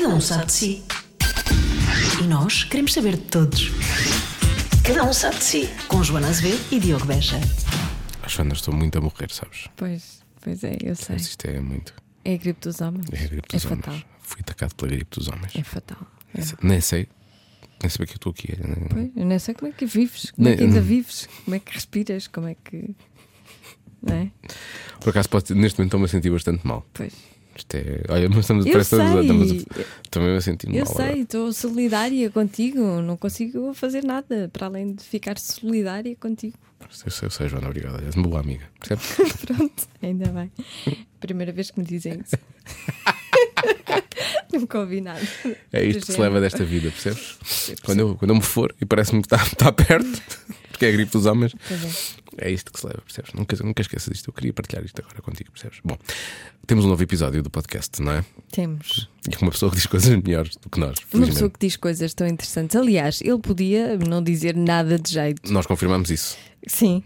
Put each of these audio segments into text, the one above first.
Cada um sabe de si. E nós queremos saber de todos. Cada um sabe de si. Com Joana Azevedo e Diogo Beja. Joana, estou muito a morrer, sabes? Pois, pois é, eu sei. Mas isto é muito. É a gripe dos homens. É a gripe dos é homens. fatal. Fui atacado pela gripe dos homens. É fatal. É. Nem sei. Nem sei que eu estou aqui. Pois, eu nem sei como é que vives, como é que Nem- ainda vives, como é que respiras, como é que. Não é? Por acaso, neste momento estou-me a sentir bastante mal. Pois. Isto é. Olha, mas estamos, Eu que estamos, a- estamos sei. também a sentir Eu mal. sei, estou solidária contigo, não consigo fazer nada para além de ficar solidária contigo. Eu sei, eu sei, Joana, obrigado. És uma boa amiga. Percebes? Pronto, ainda bem. Primeira vez que me dizem isso. Nunca ouvi nada. É isto que se leva desta vida, percebes? Quando eu, quando eu me for e parece-me que está, está perto, porque é a gripe dos homens, é. é isto que se leva, percebes? Nunca, nunca esqueças disto. Eu queria partilhar isto agora contigo, percebes? Bom, temos um novo episódio do podcast, não é? Temos. E uma pessoa que diz coisas melhores do que nós. Uma pessoa que diz coisas tão interessantes. Aliás, ele podia não dizer nada de jeito. Nós confirmamos isso. Sim,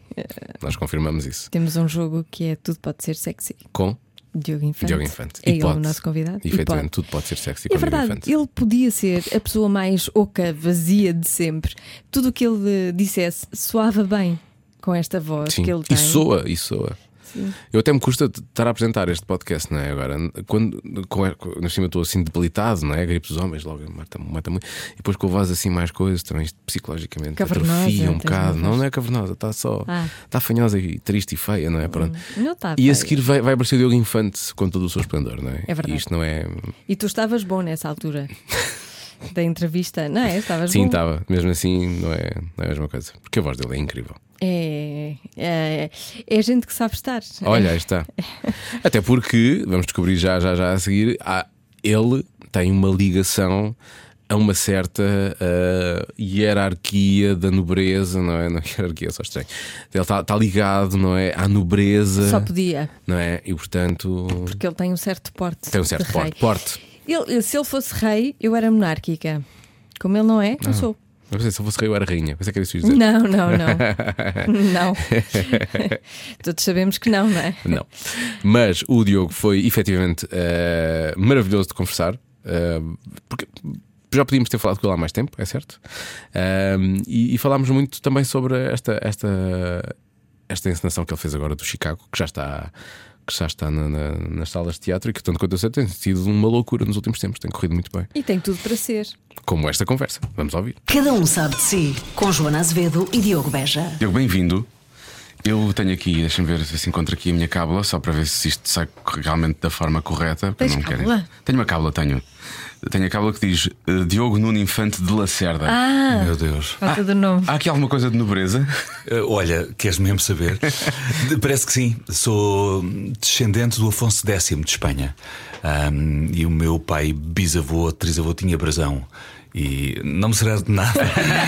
Nós confirmamos isso. temos um jogo que é Tudo Pode Ser Sexy. Com Diogo Infante. Diogo Infante. É E ele pode. o nosso convidado. E, E efetivamente, tudo pode ser sexy É verdade, Infante. ele podia ser a pessoa mais oca, vazia de sempre. Tudo o que ele dissesse soava bem com esta voz Sim. que ele E tem. soa, e soa. Sim. Eu até me custa estar a apresentar este podcast, não é? Agora, quando com, na cima estou assim debilitado, não é? A gripe dos homens, logo mata-me mata muito. E depois com a voz assim, mais coisas, também isto psicologicamente Cavernosa, atrofia um bocado. Não, não é cavernosa, está só. Ah. Está fanhosa e triste e feia, não é? Pronto. Não está. E a seguir vai, vai aparecer o Diogo Infante com todo o seu esplendor, não é? É verdade. E isto não é. E tu estavas bom nessa altura da entrevista, não é? Estavas Sim, estava. Mesmo assim, não é, não é a mesma coisa. Porque a voz dele é incrível. É, é, é gente que sabe estar. Olha, aí está. Até porque, vamos descobrir já, já, já a seguir, há- ele tem uma ligação a uma certa ah, hierarquia da nobreza, não é? Não, hierarquia, é só estranho. Ele está está ligado, não é? À nobreza, Só podia, não é? E portanto porque ele tem um certo porte. tem um certo porte. rei. porte. Ele- se ele fosse rei, eu era monárquica. Como ele não é, Ah. não sou. Eu pensei, se eu fosse rei, eu era rainha. Pensei que era isso dizer. Não, não, não. não. Todos sabemos que não, não é? Não. Mas o Diogo foi efetivamente eh, maravilhoso de conversar. eh, porque já podíamos ter falado com ele há mais tempo, é certo? Ahm, e, e falámos muito também sobre esta, esta, esta encenação que ele fez agora do Chicago, que já está. Que já está na- na- nas salas de teatro e que, tanto quanto eu sei, tem sido uma loucura nos últimos tempos, tem corrido muito bem. E tem tudo para ser. Como esta conversa. Vamos ouvir. Cada um sabe de si. Com Joana Azevedo e Diogo Beja. Diogo, bem-vindo. Eu tenho aqui, deixa-me ver se encontro aqui a minha cábula, só para ver se isto sai realmente da forma correta. Tens não quero- cábula? Tenho uma cábula, tenho. Tenho a cábula que diz eh, Diogo Nuno Infante de Lacerda. Ah, Meu Deus. falta do nome. Há aqui alguma coisa de nobreza? Eh, olha, queres mesmo saber? Parece que sim. Sou descendente do Afonso X de Espanha. Ahm, e o meu pai, bisavô, trisavô, tinha brasão. E não me será de nada.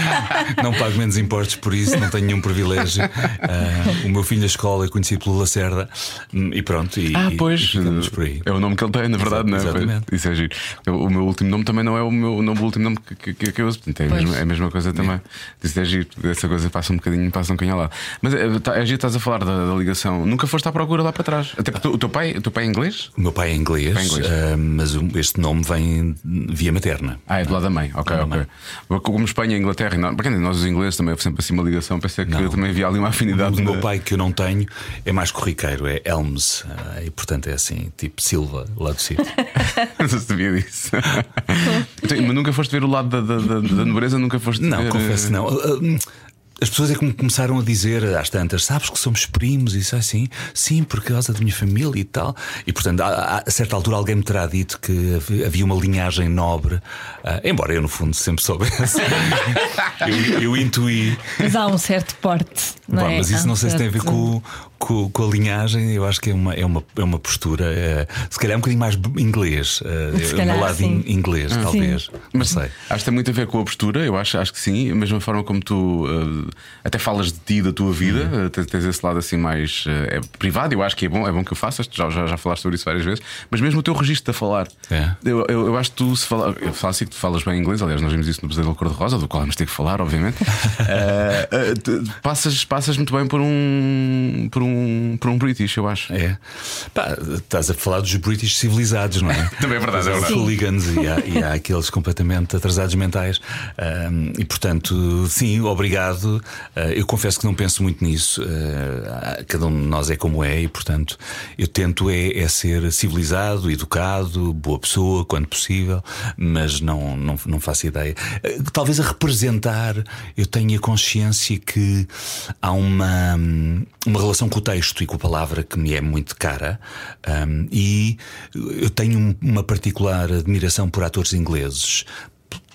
não pago menos impostos por isso, não tenho nenhum privilégio. Ah, o meu filho na escola é conhecido pelo Lacerda. E pronto, e, Ah, pois. e ficamos por aí. É o nome que ele tem, na verdade, não é? Exatamente. Isso é giro. O meu último nome também não é o meu nome, o último nome que, que, que eu uso. Portanto, é, a mesma, é a mesma coisa também. Isso é giro. Essa coisa passa um bocadinho, passa um ao lado. Mas é, tá, é giro, estás a falar da, da ligação. Nunca foste à procura lá para trás. Até porque o teu pai, o teu pai é inglês? O meu pai é inglês, Pai é inglês. ah, mas este nome vem via materna. Ah, é do lado da mãe. Ok, Da ok. Como Espanha e Inglaterra, não, para quem nós os ingleses também houve sempre assim uma ligação. Pensei que Não. também havia ali uma O afinidade. do meu pai, que eu não tenho, é mais corriqueiro, é Elmes. ah, e portanto é assim, tipo Silva, lá do sítio. Não sabia disso. Então, mas nunca foste ver o lado da, da, da- da nobreza? Nunca foste Não, ver, confesso eh, não. As pessoas é que me começaram a dizer às tantas, sabes que somos primos, e isso é assim, sim, por causa da minha família e tal. E portanto, a, a- a certa altura alguém me terá dito que hav- havia uma linhagem nobre, ah, embora eu no fundo sempre soubesse. eu, eu intuí. Mas há um certo porte. Não Bom, é? mas Há isso um não sei se tem a ver com, com, com a linhagem, eu acho que é uma, é uma, é uma postura, eh, se calhar um bocadinho mais inglês, eh, Se calhar, lado sim. in- inglês, talvez. Não sei. Acho que tem muito a ver com a postura, eu acho, acho que sim. A mesma forma como tu eh, até falas de ti, da tua vida, Uhum. tens, tens esse lado assim mais eh, é privado. Eu acho que é bom, é bom que o faças. Já, já, já falaste sobre isso várias vezes, mas mesmo o teu registro de a falar, É. eu, eu, eu acho que tu se fala, eu falo assim que tu falas bem inglês. Aliás, nós vimos isso no Pesadelo Cor-de-Rosa, do qual vamos ter que falar, obviamente. Tu- passas, passas muito bem por um, por um um, por um British, eu acho. É. Pá, estás a falar dos British civilizados, não é? Também é verdade, é Os verdade. hooligans e há, e há aqueles completamente atrasados mentais. Ahm, e portanto, sim, obrigado. Ah, eu confesso que não penso muito nisso. Ah, cada um de nós é como é e, portanto, eu tento é, é ser civilizado, educado, boa pessoa, quando possível, mas não, não, não faço ideia. Ah, Talvez a representar eu tenha consciência que há uma, uma relação com o texto e com a palavra que me é muito cara. Ahm, e eu tenho um- uma particular admiração por atores ingleses.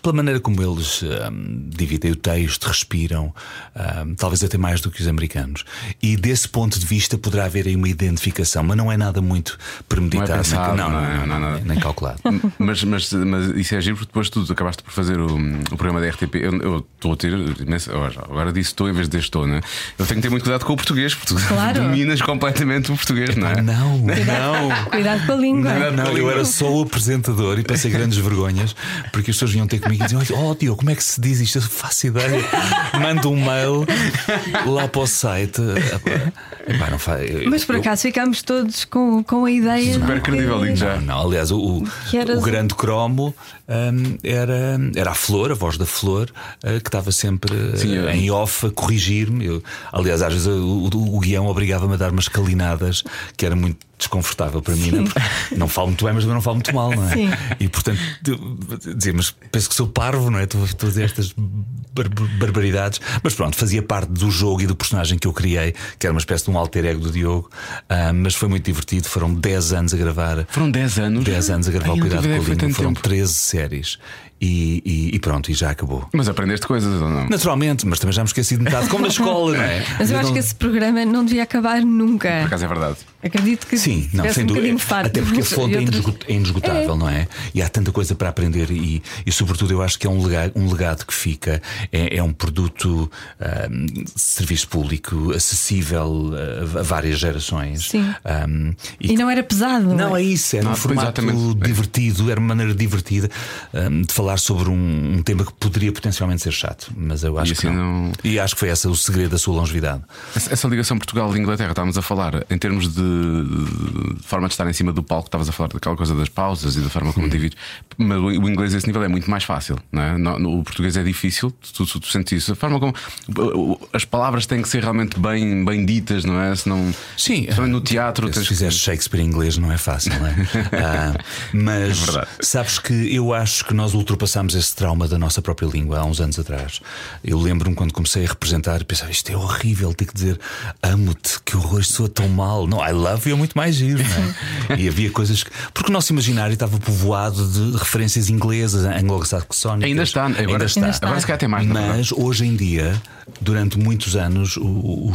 Pela maneira como eles ahm, dividem o texto, respiram, ahm, talvez até mais do que os americanos. E desse ponto de vista poderá haver aí uma identificação, mas não é nada muito premeditado, Não é pensado, nem, não é- não é nada. nem calculado. Mas, mas, mas isso é giro porque depois tu acabaste por fazer o, o programa da RTP. Eu eu estou a ter. imenso- Agora disse estou em vez de estou, né? Eu tenho que ter muito cuidado com o português, porque tu Claro. dominas completamente o português, não é? Não, não. Cuidado com a língua. Não, eu era só o apresentador e passei grandes vergonhas porque as pessoas vinham ter comigo e diziam: Oh, Diogo, como é que se diz isto? Eu faço ideia. Mando um mail lá para o site. Epá, não fa- eu- Mas por eu- acaso ficámos todos com, com a ideia. Super de credível, digo já. Não, não, aliás, o, o, o grande cromo hum, era, era a Flor, a voz da Flor, eh, que estava sempre eh, Sim, é. em off a corrigir-me. Eu- Aliás, às vezes o, o- o guião obrigava-me a dar umas calinadas que era muito desconfortável para mim, né? Porque não falo muito bem, mas também não falo muito mal, não é? Sim. E portanto, dizer, mas penso que sou parvo, não é? Estou a dizer estas bar- barbaridades, mas pronto, fazia parte do jogo e do personagem que eu criei, que era uma espécie de um alter ego do Diogo, Ah, mas foi muito divertido. Foram 10 anos a gravar. Foram 10 anos. 10 anos a gravar Ai, o Cuidado com a Língua. Foram tempo. 13 séries. E, e- e pronto, e já acabou. Mas aprendeste coisas ou não? Naturalmente, mas também já me esqueci de metade, como na escola, não é? Mas eu acho não- que esse programa não devia acabar nunca. Por acaso é verdade. Acredito que Sim, não, sem um dúvida. Até porque a fonte é, indiscu- é indiscutável, não é? E há tanta coisa para aprender, e, e sobretudo eu acho que é um legado, um legado que fica. É, é um produto ahm, de serviço público acessível a, a várias gerações. Sim. Ahm, e E não era pesado. Não, é isso, era Não, um formato exatamente. divertido, era uma maneira divertida de falar sobre um, um tema que poderia potencialmente ser chato, mas eu acho E que assim não. não- E acho que foi esse o segredo da sua longevidade. Essa essa ligação Portugal-Inglaterra, estávamos a falar em termos de, de forma de estar em cima do palco, estavas a falar daquela coisa das pausas e da forma como divides. Mas o o inglês a esse nível é muito mais fácil, não é? No- no- o português é difícil, tu, tu, tu sentes isso. A forma como as palavras têm que ser realmente bem, bem ditas, não é? Senão, Sim, principalmente no teatro, Se tens que- fizeres Shakespeare em inglês não é fácil, não é? Ah, mas É sabes que eu acho que nós ultrapassámos esse trauma da nossa própria língua há uns anos atrás. Eu lembro-me quando comecei a representar, pensava isto é horrível, ter que dizer amo-te, que horror, soa tão mal. Não, I love you é muito mais giro, não é? E havia coisas que. Porque o nosso imaginário estava povoado de referências inglesas, anglo-saxónicas. Ainda está, agora, Ainda está. Ainda está. agora se calhar tem mais, é? Mas hoje em dia, durante muitos anos, o, o-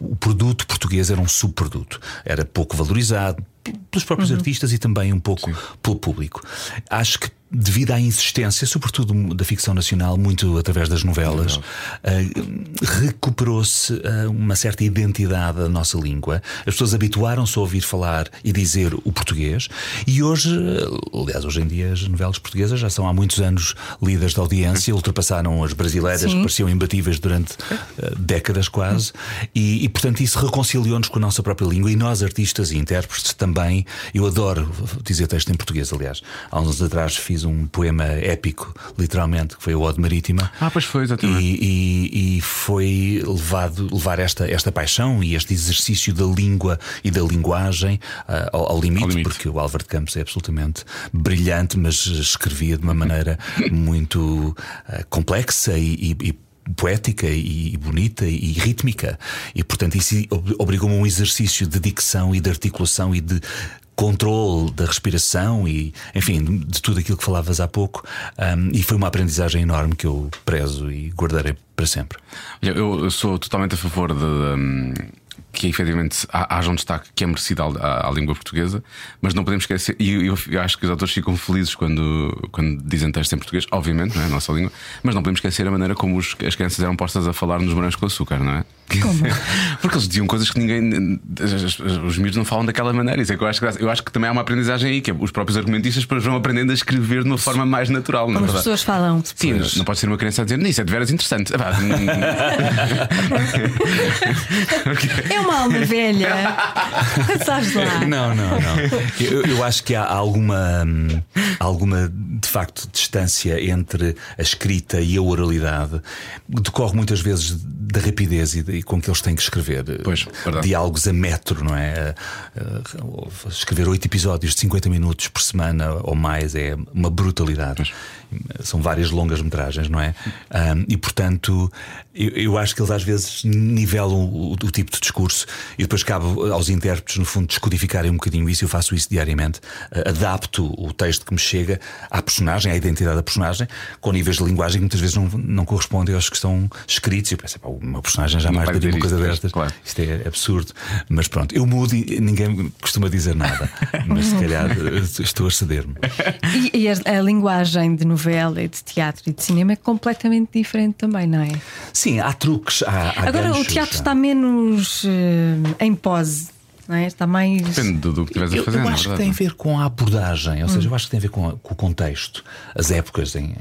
o produto português era um subproduto. Era pouco valorizado pelos próprios artistas e também um pouco pelo público. Acho que. Devido à insistência, sobretudo da ficção nacional, muito através das novelas, eh, recuperou-se eh, uma certa identidade da nossa língua. As pessoas habituaram-se a ouvir falar e dizer o português, e hoje, eh, aliás, hoje em dia, as novelas portuguesas já são há muitos anos líderes da audiência, ultrapassaram as brasileiras, Sim. que pareciam imbatíveis durante eh, décadas quase, e, e, portanto isso reconciliou-nos com a nossa própria língua e nós, artistas e intérpretes, também. Eu adoro dizer texto em português, aliás. Há uns anos atrás fiz um poema épico, literalmente, que foi o Ode Marítima. Ah, pois foi, exatamente. E, e- e foi levado levar esta, esta paixão e este exercício da língua e da linguagem ah, ao, ao limite, Ao limite. porque o Álvaro de Campos é absolutamente brilhante, mas escrevia de uma maneira muito ah, complexa e- e- poética e bonita e rítmica e portanto isso ob- obrigou-me a um exercício de dicção e de articulação e de controle da respiração e enfim de tudo aquilo que falavas há pouco Ahm, e foi uma aprendizagem enorme que eu prezo e guardarei para sempre Eu, eu sou totalmente a favor de. hum, que efetivamente ha- haja um destaque que é merecido à, à- à língua portuguesa, mas não podemos esquecer, e eu, eu acho que os autores ficam felizes quando, quando dizem texto em português, obviamente, não é a nossa língua, mas não podemos esquecer a maneira como os- as crianças eram postas a falar nos morangos com açúcar, não é? Como? Porque eles diziam coisas que ninguém. Os miúdos não falam daquela maneira. Isso é que eu acho graça. Eu acho que também há uma aprendizagem aí, que é os próprios argumentistas vão aprendendo a escrever de uma forma mais natural, não é Como as verdade? pessoas falam. Sim, Pois. não pode ser uma criança a dizer isso é de veras interessante. É uma alma velha. Sabes lá. Não, não, não. Eu, eu acho que há alguma, hum, alguma, de facto, distância entre a escrita e a oralidade. Decorre muitas vezes da rapidez e, de- com que eles têm que escrever. Pois, verdade. Diálogos a metro, não é? Uh, uh, Escrever oito episódios de 50 minutos por semana ou mais é uma brutalidade. São várias longas metragens, não é? Um, e portanto, eu, eu acho que eles às vezes nivelam o, o tipo de discurso e depois cabe aos intérpretes, no fundo, descodificarem um bocadinho isso. Eu faço isso diariamente. Uh, adapto o texto que me chega à personagem, à identidade da personagem, com níveis de linguagem que muitas vezes não, não correspondem aos que estão escritos. E eu penso, pá, meu personagem jamais diria uma coisa isto, destas. claro. Isto é absurdo. Mas pronto, eu mudo e ninguém costuma dizer nada. Mas se calhar estou a ceder-me. E, e a, a linguagem de novela e de teatro e de cinema é completamente diferente também, não é? Sim, há truques, há, há Agora o ganchos, teatro há- está menos eh, em pose, não é? Está mais. Depende do, do que estiveres a Eu, fazer. eu na acho que tem a ver com a abordagem, ou seja, eu acho que tem a ver com, a- com o contexto, as épocas. Em,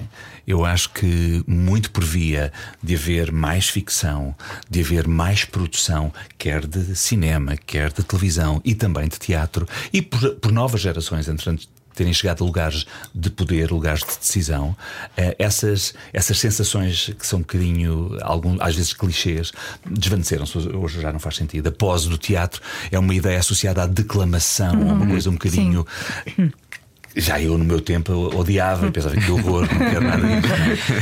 eu acho que muito por via de haver mais ficção, de haver mais produção, quer de cinema, quer de televisão e também de teatro, e por, por novas gerações, entretanto. Terem chegado a lugares de poder, lugares de decisão, eh, essas, essas sensações que são um bocadinho, algum, às vezes clichês, desvaneceram-se. Hoje já não faz sentido. A pose do teatro é uma ideia associada à declamação, a uma coisa um bocadinho. Já eu, no meu tempo, odiava e pensava que horror, não quero nada disso.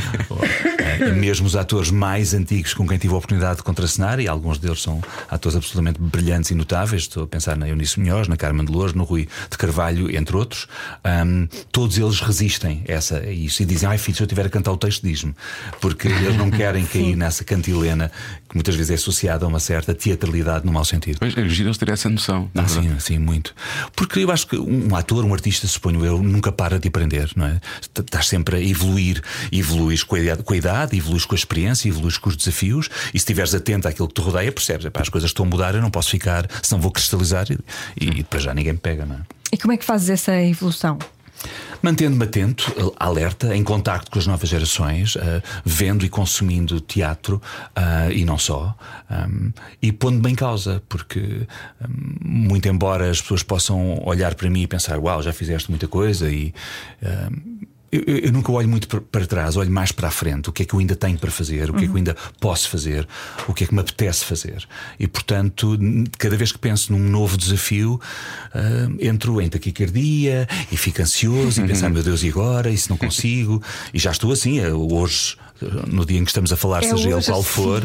é? E mesmo os atores mais antigos com quem tive a oportunidade de contracenar, e alguns deles são atores absolutamente brilhantes e notáveis, estou a pensar na Eunice Munhoz, na Carmen de Lourdes, no Rui de Carvalho, entre outros, hum, todos eles resistem a, essa, a isso e dizem: Ai filho, se eu tiver a cantar o texto, diz-me. Porque eles não querem cair nessa cantilena que muitas vezes é associada a uma certa teatralidade no mau sentido. Pois, é giro eles terem essa noção. Ah, sim, sim, muito. Porque eu acho que um ator, um artista, suponho eu, nunca para de aprender, não é? Estás sempre a evoluir. Evoluís com a idade, com a idade evoluís com a experiência, evoluís com os desafios. E se estiveres atento àquilo que te rodeia, percebes, epá, as coisas estão a mudar, eu não posso ficar, senão vou cristalizar e, e depois já ninguém me pega, não é? E como é que fazes essa evolução? Mantendo-me atento, alerta, em contacto com as novas gerações, ah, vendo e consumindo teatro ah, e não só, ahm, e pondo-me em causa, porque, ahm, muito embora as pessoas possam olhar para mim e pensar, uau, já fizeste muita coisa, e. ahm, eu, eu- nunca olho muito para- trás, olho mais para a frente. O que é que eu ainda tenho para fazer? O que é que eu ainda posso fazer? O que é que me apetece fazer? E portanto, cada vez que penso num novo desafio, ah, entro em taquicardia e fico ansioso e penso, "Ah, meu Deus, e agora? E se não consigo? E já estou assim, eh, hoje. No dia em que estamos a falar, É seja ele qual for,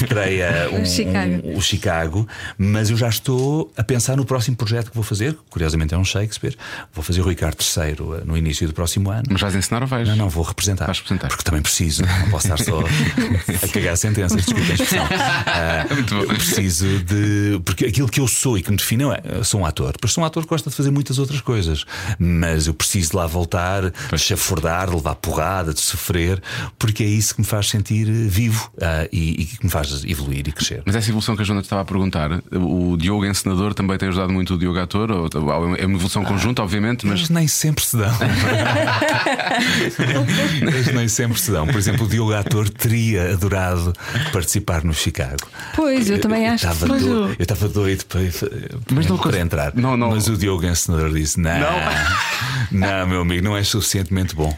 estreia um, O Chicago. um- o Chicago, mas eu já estou a pensar no próximo projeto que vou fazer. Curiosamente é um Shakespeare. Vou fazer o Ricardo III no início do próximo ano. Mas vais ensinar ou vais? Não, não, vou representar. Vais representar. Porque também preciso, não posso estar só a cagar sentenças, desculpa a expressão. Ah, Muito bom. eu preciso de. Porque aquilo que eu sou e que me define é. Sou um ator. Depois sou um ator que gosta de fazer muitas outras coisas. Mas eu preciso de lá voltar, de chafurdar, de levar porrada, de sofrer, porque é isso que me faz sentir vivo ah, e, e que me faz evoluir e crescer. Mas essa evolução que a Joana te estava a perguntar, o Diogo encenador também tem ajudado muito o Diogo ator? Ou, é uma evolução conjunta, obviamente, mas Mas nem sempre se dão. Mas nem sempre se dão. Por exemplo, o Diogo Ator teria adorado participar no Chicago. Pois, eu também acho que sim. doido, Eu estava doido para, Mas não para entrar. não, não. Mas o Diogo Encenador disse: não, não, meu amigo, não és suficientemente bom.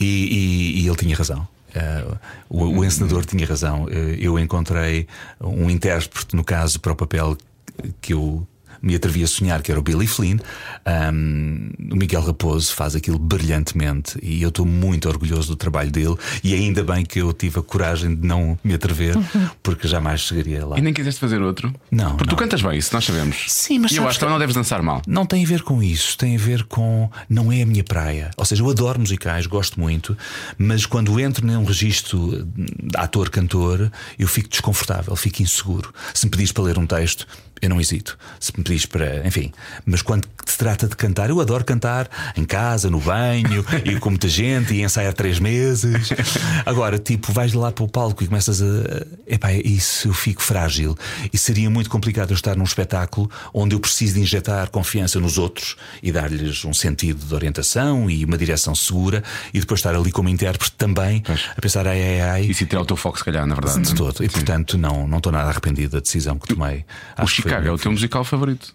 E, e- e ele tinha razão. Eh, o, o encenador tinha razão. Eh, eu encontrei um intérprete, no caso, para o papel que eu me atrevi a sonhar, que era o Billy Flynn. Um, o Miguel Raposo faz aquilo brilhantemente e eu estou muito orgulhoso do trabalho dele. E ainda bem que eu tive a coragem de não me atrever, porque jamais chegaria lá. E nem quiseste fazer outro? Não, Porque tu não. cantas bem, isso nós sabemos. Sim, mas E eu acho que não deves dançar mal. Não tem a ver com isso, tem a ver com. Não é a minha praia. Ou seja, eu adoro musicais, gosto muito, mas quando entro num registro de ator-cantor, eu fico desconfortável, fico inseguro. Se me pedires para ler um texto, eu não hesito. Se me pedis para. Enfim. Mas quando se trata de cantar, eu adoro cantar em casa, no banho, e com muita gente, e ensaiar três meses. Agora, tipo, vais lá para o palco e começas a. Epá, isso eu fico frágil. E seria muito complicado eu estar num espetáculo onde eu preciso de injetar confiança nos outros e dar-lhes um sentido de orientação e uma direção segura, e depois estar ali como intérprete também, a pensar, ai, ai, ai. E se tirar o teu foco, se calhar, na verdade. De é? todo. E portanto, não, não estou nada arrependido da decisão que tomei. O Acho Chicago é o teu musical favorito.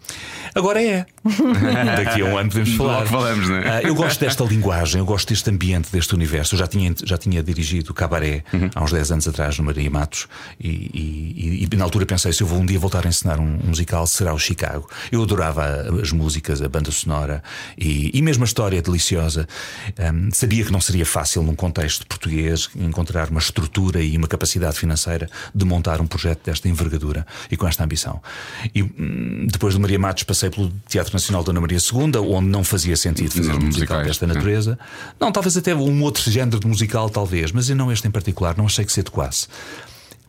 Agora é. Daqui a um ano podemos falar. Logo falamos, não é? Ah, eu gosto desta linguagem, eu gosto deste ambiente, deste universo. Eu já tinha, já tinha dirigido Cabaré Uhum. há uns 10 anos atrás no Maria Matos e, e- e na altura pensei: se eu vou um dia voltar a ensinar um, um musical, será o Chicago. Eu adorava as músicas, a banda sonora e, e mesmo a história deliciosa. Ahm, sabia que não seria fácil, num contexto português, encontrar uma estrutura e uma capacidade financeira de montar um projeto desta envergadura e com esta ambição. E hum, depois do Maria Matos passei pelo Teatro Nacional Dona Maria II, onde não fazia sentido fazer Não, um musical desta é. natureza. Não, talvez até um outro género de musical, talvez, mas eu não este em particular, não achei que se adequasse.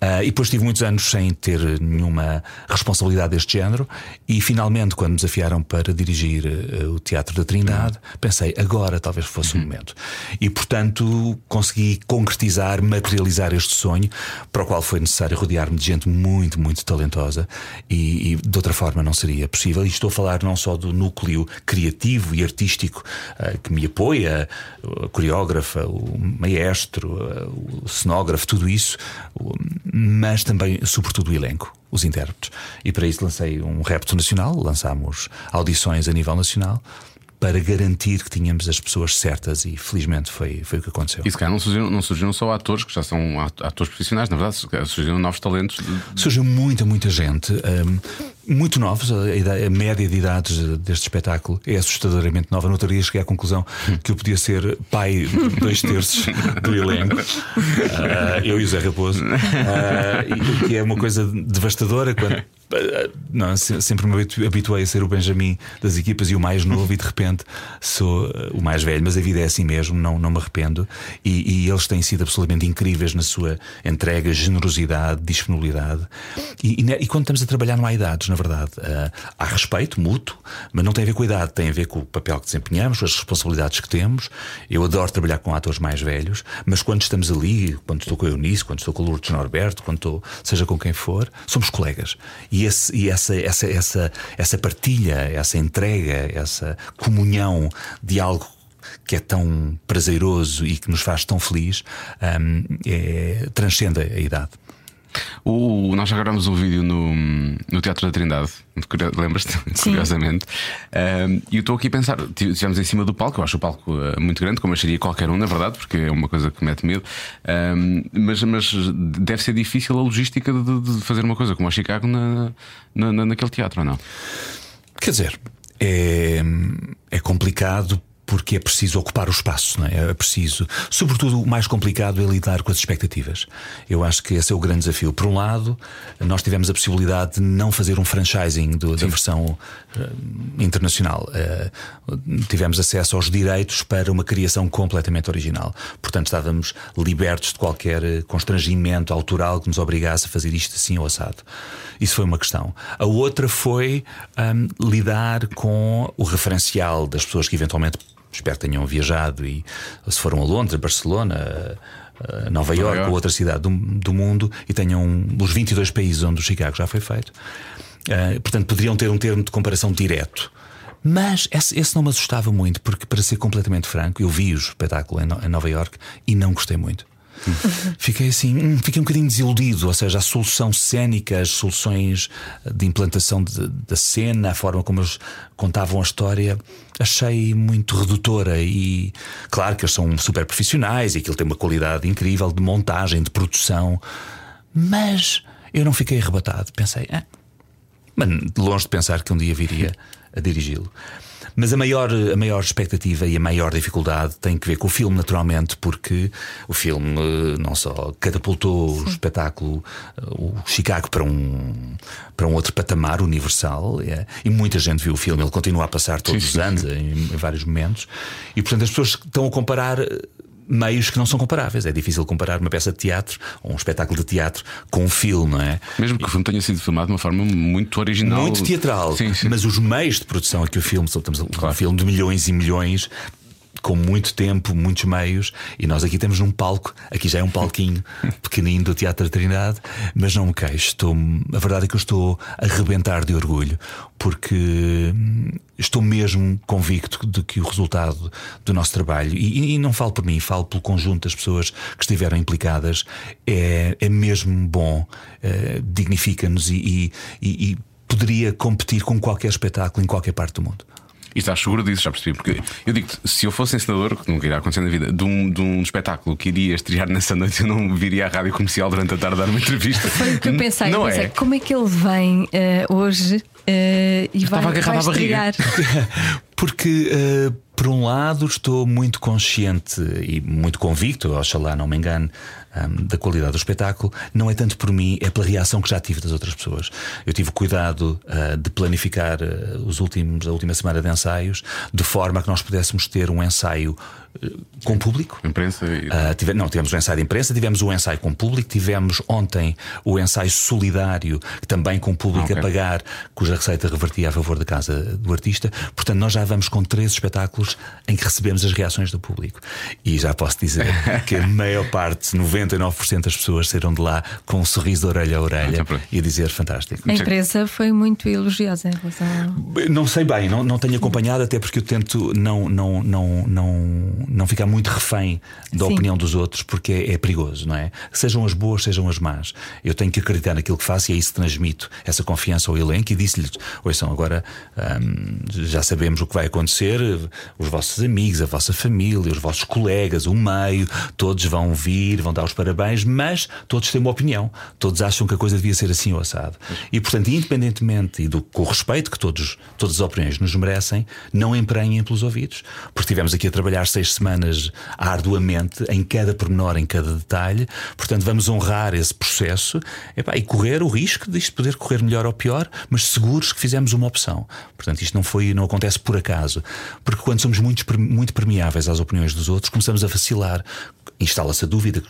Ah, e depois tive muitos anos sem ter nenhuma responsabilidade deste género, e finalmente, quando me desafiaram para dirigir eh, o Teatro da Trindade, pensei, agora talvez fosse o momento. E portanto consegui concretizar, materializar este sonho, para o qual foi necessário rodear-me de gente muito, muito talentosa, e, e de outra forma não seria possível. E estou a falar não só do núcleo criativo e artístico ah, que me apoia, a coreógrafa, o maestro, o cenógrafo, tudo isso, o- mas também, sobretudo, o elenco, os intérpretes. E para isso lancei um repto nacional, lançámos audições a nível nacional. Para garantir que tínhamos as pessoas certas e felizmente foi, foi o que aconteceu. E se calhar não surgiram, não surgiram só atores, que já são at- atores profissionais, na verdade, surgiram novos talentos. Surgiu muita, muita gente, hum, muito novos. A, a média de idades deste espetáculo é assustadoramente nova. No outro dia cheguei à conclusão que eu podia ser pai de dois terços do elenco, Ah, eu e o Zé Raposo, Ah, e- que é uma coisa devastadora quando. Não, se- sempre me habitu- habituei a ser o Benjamin das equipas e o mais novo, e de repente sou ah, o mais velho. Mas a vida é assim mesmo, não, não me arrependo. E, e eles têm sido absolutamente incríveis na sua entrega, generosidade, disponibilidade. E, e ne- e quando estamos a trabalhar não há idades, na verdade. Ah, há respeito mútuo, mas não tem a ver com a idade, tem a ver com o papel que desempenhamos, as responsabilidades que temos. Eu adoro trabalhar com atores mais velhos, mas quando estamos ali, quando estou com a Eunice, quando estou com o Lourdes Norberto, quando estou, seja com quem for, somos colegas. E, esse, e essa, essa, essa, essa partilha, essa entrega, essa comunhão de algo que é tão prazeroso e que nos faz tão feliz, hum, é- transcende a idade. O, nós já gravámos um vídeo no, no Teatro da Trindade, lembras-te? Curiosamente. Ahm, E eu estou aqui a pensar, estivemos em cima do palco, eu acho o palco ah, muito grande, como acharia qualquer um, na verdade, porque é uma coisa que mete medo. Ahm, mas, mas deve ser difícil a logística de, de fazer uma coisa como a Chicago na, na, na- naquele teatro, ou não? Quer dizer, é, é complicado porque é preciso ocupar o espaço, é? É preciso. Sobretudo, o mais complicado é lidar com as expectativas. Eu acho que esse é o grande desafio. Por um lado, nós tivemos a possibilidade de não fazer um franchising do- da versão eh, internacional. Eh, tivemos acesso aos direitos para uma criação completamente original. Portanto, estávamos libertos de qualquer eh, constrangimento autoral que nos obrigasse a fazer isto assim ou assado. Isso foi uma questão. A outra foi hum, lidar com o referencial das pessoas que eventualmente espero que tenham viajado e se foram a Londres, Barcelona, a Nova York York. ou outra cidade do, do mundo e tenham os 22 países onde o Chicago já foi feito. Ah, portanto, poderiam ter um termo de comparação direto. Mas esse, esse não me assustava muito, porque, para ser completamente franco, eu vi o espetáculo em, em Nova York e não gostei muito. Fiquei assim, hum, fiquei um bocadinho desiludido. Ou seja, a solução cénica, as soluções de implantação da cena, a forma como eles contavam a história, achei muito redutora. E claro que eles são super profissionais e aquilo tem uma qualidade incrível de montagem, de produção, mas eu não fiquei arrebatado. Pensei, ah, mas longe de pensar que um dia viria a dirigi-lo. Mas a maior, a maior expectativa e a maior dificuldade tem que ver com o filme, naturalmente, porque o filme eh, não só catapultou o espetáculo, eh, o Chicago, para um, para um outro patamar universal, é, e muita gente viu o filme, ele continua a passar todos Sim, os sim, anos, em, em vários momentos, e portanto as pessoas estão a comparar. Meios que não são comparáveis. É difícil comparar uma peça de teatro ou um espetáculo de teatro com um filme, não é? Mesmo que o filme tenha sido filmado de uma forma muito original. Muito teatral. Sim, sim. Mas os meios de produção a que o filme, estamos a claro. um filme de milhões e milhões, com muito tempo, muitos meios, e nós aqui temos um palco, aqui já é um palquinho pequenino do Teatro da Trindade, mas não me queixo. Estou, a verdade é que eu estou a arrebentar de orgulho, porque estou mesmo convicto de que o resultado do nosso trabalho, e, e não falo por mim, falo pelo conjunto das pessoas que estiveram implicadas, é, é mesmo bom, é, dignifica-nos e, e, e poderia competir com qualquer espetáculo em qualquer parte do mundo. E estás seguro disso, já percebi. Porque eu digo se eu fosse ensinador, que nunca irá acontecer na vida, de um, de um espetáculo que iria estrear nessa noite, eu não viria à rádio comercial durante a tarde dar uma entrevista. Foi o que eu pensei. Não eu pensei, é? como é que ele vem uh, hoje uh, e vai, vai estrear? Porque. Uh, por um lado, estou muito consciente e muito convicto, oxalá não me engane, um, da qualidade do espetáculo, não é tanto por mim, é pela reação que já tive das outras pessoas. Eu tive cuidado uh, de planificar uh, os últimos, a última semana de ensaios de forma que nós pudéssemos ter um ensaio com público. Imprensa e... uh, tive, não, tivemos o ensaio de imprensa, tivemos o ensaio com público, tivemos ontem o ensaio solidário, também com público okay. a pagar, cuja receita revertia a favor da casa do artista. Portanto, nós já vamos com três espetáculos em que recebemos as reações do público. E já posso dizer que a maior parte, 99% das pessoas saíram de lá com um sorriso de orelha a orelha ah, e a dizer fantástico. A imprensa foi muito elogiosa em relação a... Não sei bem, não, não tenho acompanhado, até porque eu tento não, não, não, não não ficar muito refém da Sim. opinião dos outros, porque é, é, perigoso, não é? Sejam as boas, sejam as más. Eu tenho que acreditar naquilo que faço e é isso que transmito essa confiança ao elenco e disse-lhes: são agora hum, já sabemos o que vai acontecer, os vossos amigos, a vossa família, os vossos colegas, o meio, todos vão vir, vão dar os parabéns, mas todos têm uma opinião, todos acham que a coisa devia ser assim ou assado. E portanto, independentemente e do, com o respeito que todos, todas as opiniões nos merecem, não emprenhem pelos ouvidos, porque estivemos aqui a trabalhar seis semanas arduamente em cada pormenor, em cada detalhe. Portanto, vamos honrar esse processo epá, e correr o risco de isto poder correr melhor ou pior, mas seguros que fizemos uma opção. Portanto, isto não foi, não acontece por acaso. Porque quando somos muito, muito permeáveis às opiniões dos outros, começamos a vacilar. Instala-se a dúvida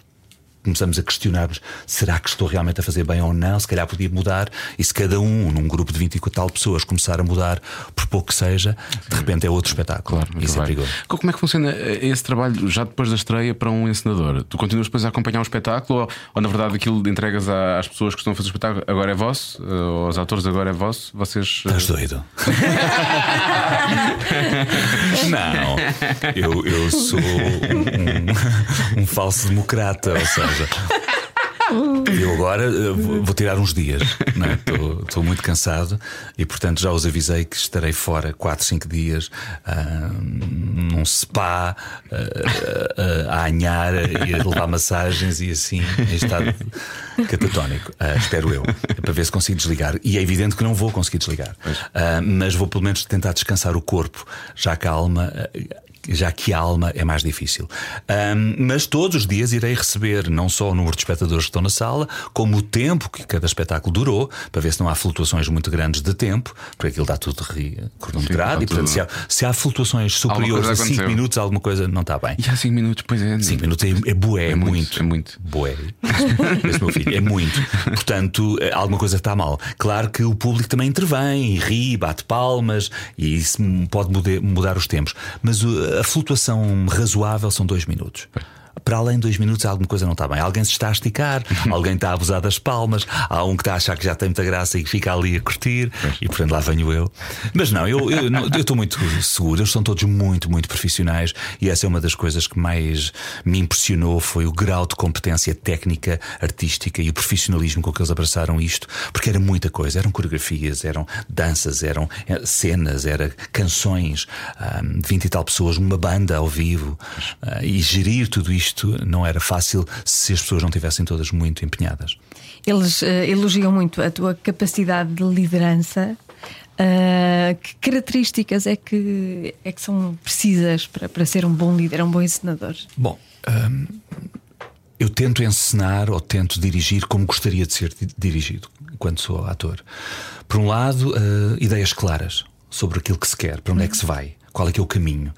começamos a questionar-nos: será que estou realmente a fazer bem ou não? Se calhar podia mudar. E se cada um, num grupo de 20 e tal pessoas, começar a mudar, por pouco que seja, de repente é outro espetáculo. Claro, Isso é perigoso. Como é que funciona eh, esse trabalho já depois da estreia para um encenador? Tu continuas depois a acompanhar o espetáculo ou, ou na verdade aquilo entregas às pessoas que estão a fazer o espetáculo agora é vosso? Eh, ou aos atores agora é vosso? Vocês. Eh, Estás doido? não. Eu, eu sou um, um falso democrata, ou seja. Eu agora eh, vou tirar uns dias, estou é? muito cansado e, portanto, já os avisei que estarei fora 4, 5 dias uh, num spa uh, uh, a anhar e a levar massagens e assim, em estado catatónico. espero eu, para ver se consigo desligar. E é evidente que não vou conseguir desligar, mas vou pelo menos tentar descansar o corpo, já que a alma já que a alma é mais difícil. Um, mas todos os dias irei receber não só o número de espectadores que estão na sala, como o tempo que cada espetáculo durou, para ver se não há flutuações muito grandes de tempo, porque aquilo está tudo cronometrado. E portanto, se há, se há flutuações superiores a 5 minutos, alguma coisa não está bem. E há 5 minutos, pois é. 5 minutos é, é bué, é, é muito. É muito. Bué. Esse meu filho, é muito. Portanto, eh, alguma coisa está mal. Claro que o público também intervém, ri, bate palmas, e isso pode mudar, mudar os tempos. Mas a flutuação razoável são dois minutos para além de dois minutos alguma coisa não está bem. Alguém se está a esticar, alguém está a abusar das palmas, há um que está a achar que já tem muita graça e fica ali a curtir, e portanto lá venho eu. Mas não, eu, estou muito seguro, eles são todos muito, muito profissionais e essa é uma das coisas que mais me impressionou foi o grau de competência técnica, artística e o profissionalismo com que eles abraçaram isto, porque era muita coisa, eram coreografias, eram danças, eram eh, cenas, eram canções, um, 20 e tal pessoas, uma banda ao vivo, uh, e gerir tudo isto isto não era fácil se as pessoas não tivessem todas muito empenhadas. Eles uh, elogiam muito a tua capacidade de liderança. Uh, que características é que, é que são precisas para, para ser um bom líder, um bom ensinador? Bom, um, ehm, eu tento ensinar ou tento dirigir como gostaria de ser dirigido quando sou ator. Por um lado, uh, ideias claras sobre aquilo que se quer, para onde é que se vai qual é que é o caminho.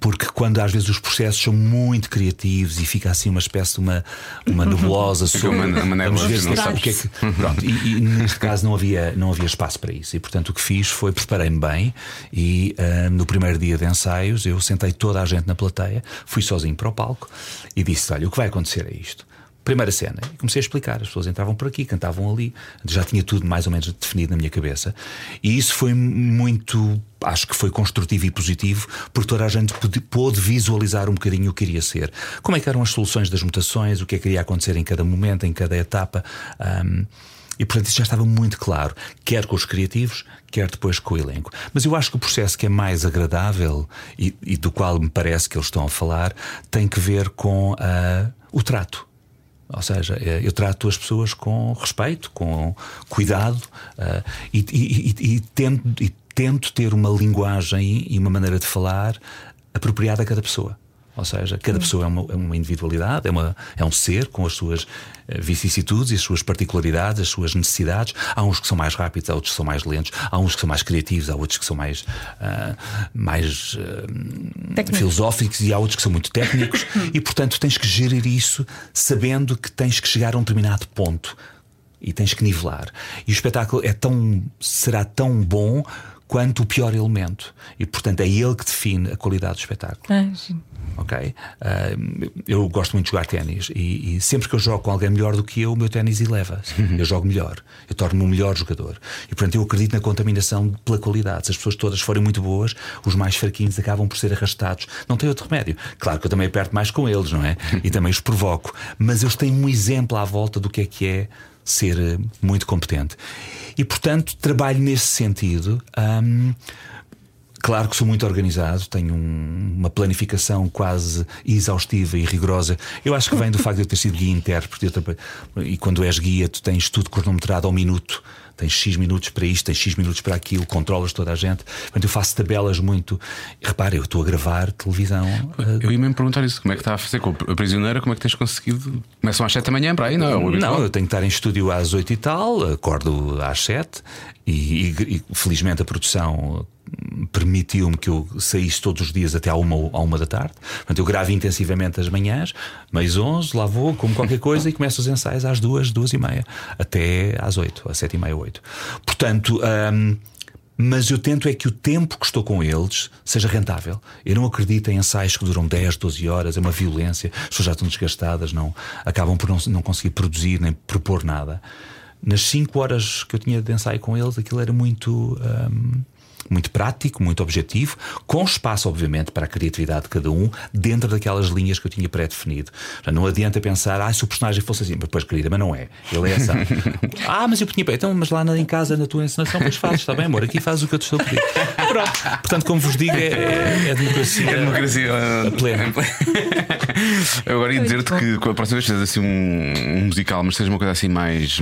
Porque quando às vezes os processos são muito criativos e fica assim uma espécie de uma, uma nebulosa sobre uma- uma ver não sabe o que é que. Pronto, e, e neste caso não havia, não havia espaço para isso. E portanto o que fiz foi preparei-me bem e ah, no primeiro dia de ensaios eu sentei toda a gente na plateia, fui sozinho para o palco e disse: Olha, o que vai acontecer é isto. Primeira cena, e comecei a explicar. As pessoas entravam por aqui, cantavam ali, já tinha tudo mais ou menos definido na minha cabeça. E isso foi muito, acho que foi construtivo e positivo, porque toda a gente pôde- visualizar um bocadinho o que iria ser. Como é que eram as soluções das mutações, o que é que iria acontecer em cada momento, em cada etapa. Ahm, e portanto isso já estava muito claro, quer com os criativos, quer depois com o elenco. Mas eu acho que o processo que é mais agradável e, e do qual me parece que eles estão a falar tem que ver com ah, o trato. Ou seja, eh, eu trato as pessoas com respeito, com cuidado ah, e, e- e- e tento, e tento ter uma linguagem e uma maneira de falar apropriada a cada pessoa. Ou seja, cada pessoa é uma, é uma individualidade, é, uma, é um ser com as suas eh, vicissitudes e as suas particularidades, as suas necessidades. Há uns que são mais rápidos, há outros que são mais lentos, há uns que são mais criativos, há outros que são mais, ah, mais Técnicos. filosóficos e há outros que são muito técnicos. e portanto tens que gerir isso sabendo que tens que chegar a um determinado ponto e tens que nivelar. E o espetáculo é tão, será tão bom quanto o pior elemento. E portanto é ele que define a qualidade do espetáculo Ah, giro. Ok? Ah, eu gosto muito de jogar ténis e, e sempre que eu jogo com alguém melhor do que eu, o meu ténis eleva. Eu jogo melhor, eu torno-me um melhor jogador. E portanto eu acredito na contaminação pela qualidade. Se as pessoas todas forem muito boas, os mais fraquinhos acabam por ser arrastados. Não tem outro remédio. Claro que eu também aperto mais com eles, não é? E também os provoco. Mas eles têm um exemplo à volta do que é que é ser eh, muito competente. E portanto trabalho nesse sentido. ahm, Claro que sou muito organizado, tenho um- uma planificação quase exaustiva e rigorosa. Eu acho que vem do facto de eu ter sido guia intérprete. E quando és guia, tu tens tudo cronometrado ao minuto. Tens X minutos para isto, tens X minutos para aquilo, controlas toda a gente. Portanto, eu faço tabelas muito. Repara, eu estou a gravar televisão. eh, Eu ia mesmo perguntar isso, como é que está a fazer com a prisioneira, como é que tens conseguido? Começam às 7 da manhã para aí, não é? Não, eu tenho que estar em estúdio às 8 e tal, acordo às 7 e, e- e, felizmente a produção hum, permitiu-me que eu saísse todos os dias até à uma, à uma da tarde. Portanto, eu gravo intensivamente as manhãs, mais 11, lá vou, como qualquer coisa e começo os ensaios às 2, 2 e meia, até às 8, às 7 e meia, 8. Portanto. hum, mas eu tento é que o tempo que estou com eles seja rentável. Eu não acredito em ensaios que duram 10, 12 horas, é uma violência, as pessoas já estão desgastadas, não, acabam por não, não conseguir produzir nem propor nada. Nas 5 horas que eu tinha de ensaio com eles, aquilo era muito. hum, muito prático, muito objetivo, com espaço, obviamente, para a criatividade de cada um, dentro daquelas linhas que eu tinha pré-definido. Não adianta pensar, ah, se o personagem fosse assim, mas, pois, querida, mas não é. Ele é assim. ah, mas eu tinha. Então, mas lá na- em casa, na tua encenação, pois fazes, está bem, amor, aqui fazes o que eu te estou a pedir. Pronto. Portanto, como vos digo, é, é, é democracia. É democracia a plena. Eu agora ia dizer-te que com a próxima vez que fizeres assim um, um musical, mas seja uma coisa assim mais.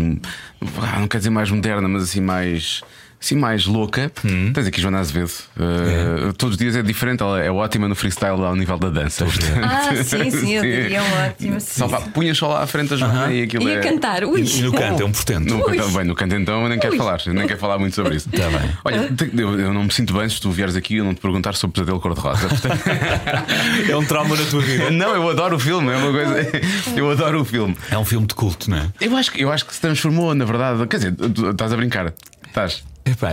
ah, Não quer dizer mais moderna, mas assim mais. Assim mais louca, Hum. tens aqui Joana Azevedo. Uh, Todos os dias é diferente, ela é ótima no freestyle ao nível da dança. Ah, sim, sim, eu diria ótimo. sim, Só pá, sim. punha só lá à frente a Joana e aquilo E é. a cantar, ui. E no canto, é um portento. No canto, bem, no canto então eu nem quero falar, eu nem quero falar muito sobre isso. Tá bem. Olha, eu, eu não me sinto bem se tu vieres aqui e eu não te perguntar sobre o pesadelo cor-de-rosa. Portanto, É um trauma na tua vida. não, eu adoro o filme, é uma coisa. Eu adoro o filme. É um filme de culto, não é? Eu acho, que- eu acho que se transformou, na verdade. Quer dizer, tu estás a brincar. Estás. Epá,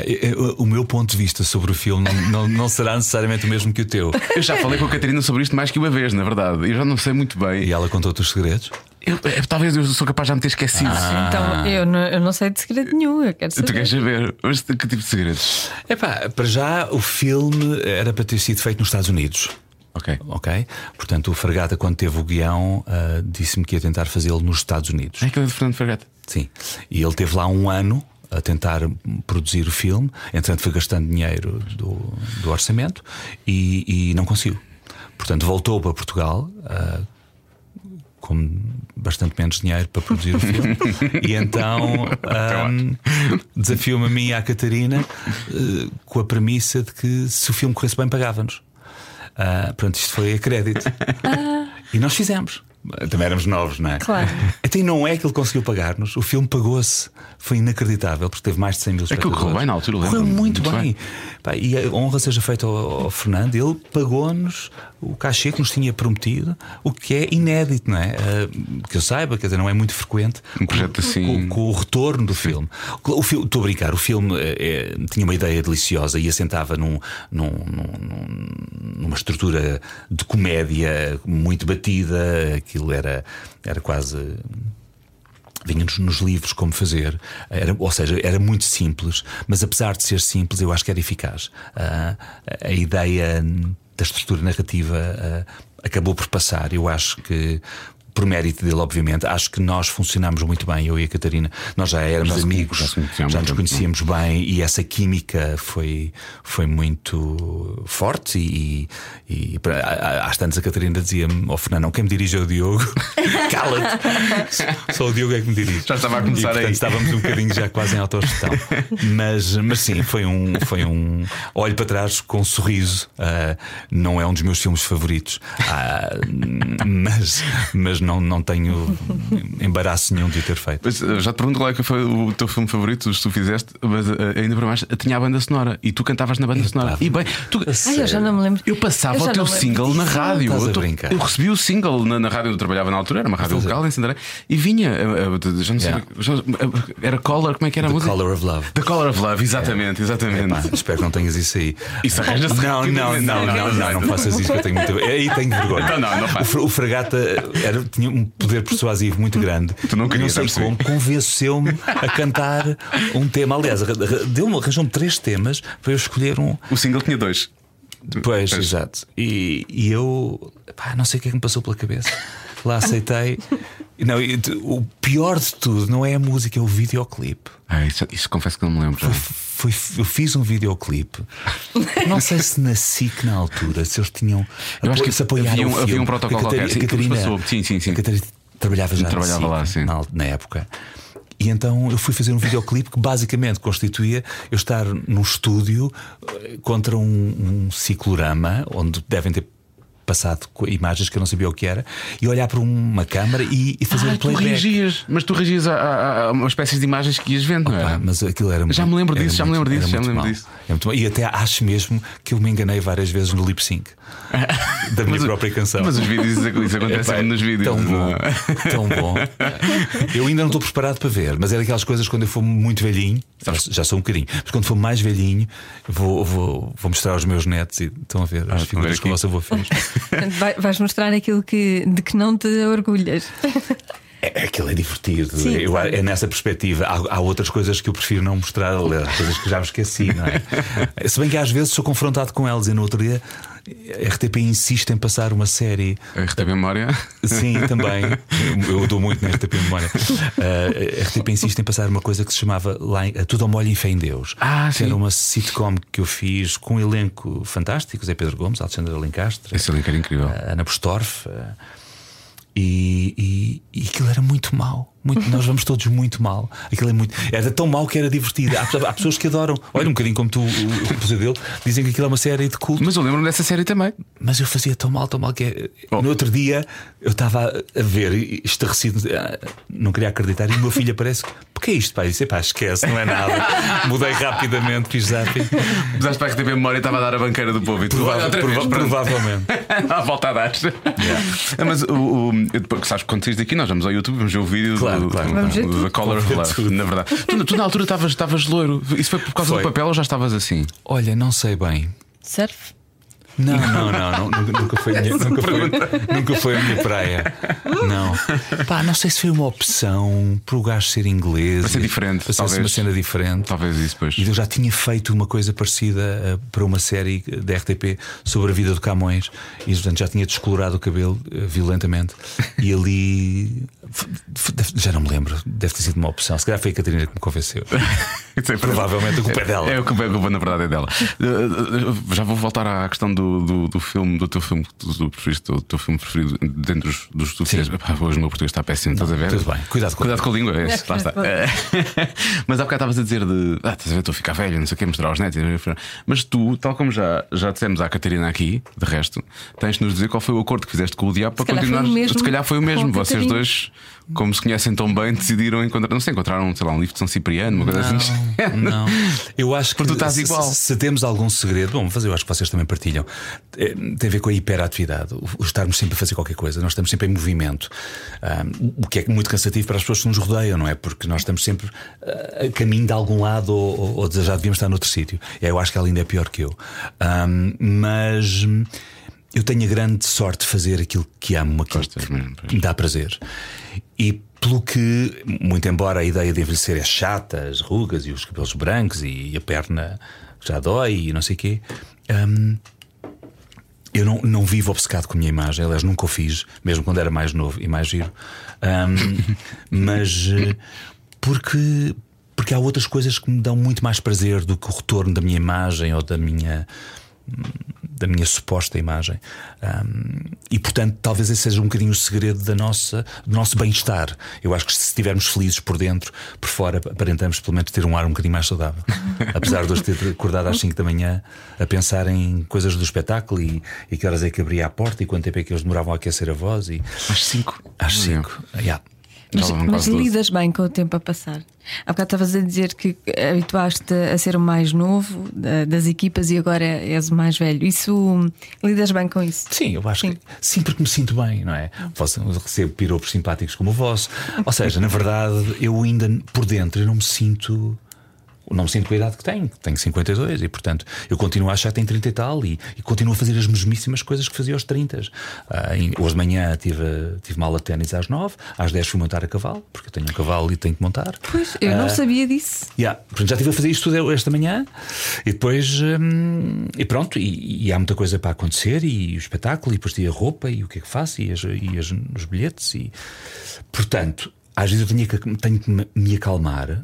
o meu ponto de vista sobre o filme não, não, não será necessariamente o mesmo que o teu. Eu já falei com a Catarina sobre isto mais que uma vez, na verdade. Eu já não sei muito bem. E ela contou-te os segredos? Eu- é, talvez eu sou capaz de já me ter esquecido. Então, eu não, eu não sei de segredo nenhum, eu quero Tu saber. queres saber? Mas que tipo de segredos? Epá, para já o filme era para ter sido feito nos Estados Unidos. Ok. Ok? Portanto, o Fragata, quando teve o guião, ah, disse-me que ia tentar fazê-lo nos Estados Unidos. É aquele de Fernando Fergata. Sim. E ele teve lá um ano a tentar produzir o filme, entretanto foi gastando dinheiro do, do orçamento e, e não conseguiu. Portanto, voltou para Portugal. ah, com bastante menos dinheiro para produzir o filme, e então ahm, desafiou-me a mim e à Catarina eh, com a premissa de que se o filme corresse bem, pagava-nos. Ah, pronto, isto foi a crédito. E nós fizemos. Também éramos novos, não é? Claro. Então não é que ele conseguiu pagar-nos, o filme pagou-se. Foi inacreditável, porque teve mais de 100 mil Aquilo espectadores. correu bem na altura, Correu lembro-me. muito, Muito bem. bem. E a honra seja feita ao, ao Fernando, ele pagou-nos o cachê que nos tinha prometido, o que é inédito, não é? Uh, que eu saiba, quer dizer, não é muito frequente. Um projeto com, assim. Com, com o retorno do filme. O filme estou a brincar, o filme é, tinha uma ideia deliciosa e assentava num, num, num, numa estrutura de comédia muito batida, aquilo era, era quase vinha-nos nos livros como fazer, era, ou seja, era muito simples, mas apesar de ser simples, eu acho que era eficaz. Uh, a ideia da estrutura narrativa uh, acabou por passar. Eu acho que por mérito dele, obviamente. Acho que nós funcionamos muito bem, eu e a Catarina. Nós já éramos já amigos, já, já nos conhecíamos bem e essa química foi, foi muito forte. E, e, e às tantas a Catarina dizia-me: Ó oh, Fernando, não quem me dirige é o Diogo, cala-te. Só o Diogo é que me dirige. Já estava a começar e, portanto, aí. Estávamos um bocadinho já quase em autogestão. mas, mas sim, foi um, foi um. Olho para trás com um sorriso. Uh, não é um dos meus filmes favoritos, uh, mas, mas não, não tenho embaraço nenhum de o ter feito. Mas, eh, já te pergunto qual é que foi o teu filme favorito, que tu fizeste, mas uh, ainda para mais tinha a banda sonora e tu cantavas na banda sonora. E bem, tu, Ai, eu já não me lembro. eu passava Eu o teu não single na rádio. Eu, eu recebi o single na, na rádio onde eu trabalhava na altura, era uma rádio local em Santarém, e vinha, eh, eh, já não sei, Yeah. já- eh, era Color, como é que era a The música? Color of Love. The Color of Love, exatamente, exatamente. Pá, espero que não tenhas isso aí. Isso arranja-se Não, não, não, não, não, não faças isso que eu tenho muito. Aí tenho vergonha. Então não, não o, faço. Fra- o Fragata era, tinha um poder persuasivo muito grande. Tu não querias, sei já percebi. como, convenceu-me a cantar um tema. Aliás, deu-me, arranjou-me três temas para eu escolher um. O single tinha dois. Pois, Pois. exato. E, e eu pá, não sei o que é que me passou pela cabeça. Lá aceitei. Não, o pior de tudo não é a música, é o videoclipe. Ah, isso, isso confesso que não me lembro. já. Foi, eu fiz um videoclipe. Não sei se na SIC na altura, se eles tinham. Eu acho que se apoiaram havia um- filme. havia um protocolo qualquer, sim, Catarina. Sim, sim, sim. Catarina trabalhava já Trabalhava na, SIC, lá, sim. Na, na época. E então eu fui fazer um videoclipe que basicamente constituía eu estar num estúdio eh, contra um, um ciclorama onde devem ter passado co- imagens que eu não sabia o que era e olhar para uma câmara e, e fazer Ah, um tu playback. reagias, mas tu reagias a, a, a uma espécie de imagens que ias vendo, não Pá, era? mas aquilo era Já me lembro disso, já me lembro disso, já me lembro disso. É. E até acho mesmo que eu me enganei várias vezes no lip sync da minha Mas própria canção. Mas os vídeos, isso, acontece sempre nos vídeos. Tão não bom, é? tão bom. Eu ainda não estou preparado para ver, mas é daquelas coisas quando eu for muito velhinho, já, sou um bocadinho, mas quando for mais velhinho, vou, vou, vou mostrar aos meus netos e estão a ver as estão a ver figuras que aqui. vosso avô fez. Portanto, vai- vais mostrar aquilo que, de que não te orgulhas. É, aquilo é divertido. Sim, Eu- é nessa perspectiva. Há, há outras coisas que eu prefiro não mostrar, coisas que já me esqueci, não é? Se bem que às vezes sou confrontado com elas e no outro dia a RTP insiste em passar uma série. A RTP Memória. Sim, também. Eu dou muito na RTP Memória. Uh, a RTP insiste em passar uma coisa que se chamava lá Tudo ao Molho em Fé em Deus. Ah, que sim. era uma sitcom que eu fiz com um elenco fantástico: Zé Pedro Gomes, Alexandre Alencastre, Esse link era incrível. Ana Postorff. uh, E, e, e aquilo era muito mau. Muito, nós vamos todos muito mal. Aquilo é muito. Era tão mau que era divertido. Há, há pessoas que adoram. Olha, um bocadinho como tu, o, o pesadelo, dizem que aquilo é uma série de culto. Mas eu lembro-me dessa série também. Mas eu fazia tão mal, tão mal que é- Oh. no outro dia eu estava a ver, estarrecido, ah, não queria acreditar, e o meu filho aparece. O que é isto, pai? Eu disse, pá, esquece, não é nada. Mudei rapidamente, fiz zapping. Usaste para a RTP Memória e estava a dar a banqueira do povo e tu Prova- prova- provavelmente. à volta a dar. Ah, Mas o, o, eu sabes, quando saís daqui, nós vamos ao YouTube, vamos ver o vídeo Claro, claro. do- Vamos ver tudo. da Color of Love, na verdade. Tu, tu na altura estavas estavas loiro. Isso foi por causa Foi. do papel ou já estavas assim? Olha, não sei bem. Surf? Não, não, não, não, nunca, foi a minha, nunca, foi, nunca foi a minha praia. Não. Pá, não sei se foi uma opção para o gajo ser inglês. Para ser diferente, Para ser uma cena diferente. Talvez isso depois. E eu já tinha feito uma coisa parecida eh, para uma série da RTP sobre a vida do Camões e portanto já tinha descolorado o cabelo eh, violentamente. E ali já não me lembro, deve ter sido uma opção. Se calhar foi a Catarina que me convenceu. É Provavelmente a culpa é dela. É, a culpa, a culpa, na verdade é dela. Uh, uh, Já vou voltar à questão do, do, do filme, do teu filme, do, do, teu filme preferido dentro dos, dos tu Hoje o meu português está péssimo, estás a ver? tudo bem. Cuidado com a Cuidado com a língua, é isso, lá está. Mas há bocado estavas a dizer de ah, estás a ver, estou a ficar velho, não sei o que, mostrar aos netos. Mas tu, tal como já, já dissemos à Catarina aqui, de resto, tens de nos dizer qual foi o acordo que fizeste com o diabo para continuar. Se calhar foi o mesmo. Vocês dois como se conhecem tão bem, decidiram encontrar. Não sei, encontraram, sei lá, um livro de São Cipriano, uma coisa assim. Não, eu acho que Porque tu estás se, igual. Se, temos algum segredo, bom, mas eu acho que vocês também partilham, eh, tem a ver com a hiperatividade, o, estarmos sempre a fazer qualquer coisa, nós estamos sempre em movimento, Ahm, o que é muito cansativo para as pessoas que nos rodeiam, não é? Porque nós estamos sempre ah, a caminho de algum lado ou, ou, já devíamos estar noutro sítio. Eu acho que ela ainda é pior que eu. Ahm, mas. Eu tenho a grande sorte de fazer aquilo que amo, aquilo Gostas que mesmo, me dá prazer. E pelo que, muito embora a ideia de envelhecer é chata, as rugas e os cabelos brancos e a perna já dói e não sei o quê, hum, eu não, não vivo obcecado com a minha imagem, aliás, nunca o fiz, mesmo quando era mais novo e mais giro. Hum, mas porque, porque há outras coisas que me dão muito mais prazer do que o retorno da minha imagem ou da minha da minha suposta imagem. Um, e portanto, talvez esse seja um bocadinho o segredo da nossa, do nosso bem-estar. Eu acho que se estivermos felizes por dentro, por fora, aparentamos pelo menos ter um ar um bocadinho mais saudável. Apesar de hoje ter acordado às 5 da manhã a pensar em coisas do espetáculo e, e que horas é que abria a porta e quanto tempo é que eles demoravam a aquecer a voz. E... Às 5. Às 5. Yeah. Mas, vão mas lidas bem com o tempo a passar. Há bocado estavas a dizer que habituaste a ser o mais novo da- das equipas e agora és o mais velho. Isso lidas bem com isso? Sim, eu acho Sim. que sim, porque me sinto bem, não é? Posso recebo piropos simpáticos como o vosso. Ou seja, na verdade, eu ainda por dentro eu não me sinto. Não me sinto com a idade que tenho, tenho 52 e, portanto, eu continuo a achar que tenho 30 e tal e, e continuo a fazer as mesmíssimas coisas que fazia aos 30. Ah, em- hoje de manhã tive, tive uma aula de ténis às 9, às 10 fui montar a cavalo, porque eu tenho um cavalo e tenho que montar. Pois, eu não sabia disso. Yeah. Portanto, já estive a fazer isto tudo esta manhã e depois. hum, e pronto, e, e há muita coisa para acontecer, e o espetáculo, e depois tinha a roupa, e o que é que faço, e, as- e as- os bilhetes. E, portanto, às vezes eu tenho que, tenho que me- acalmar,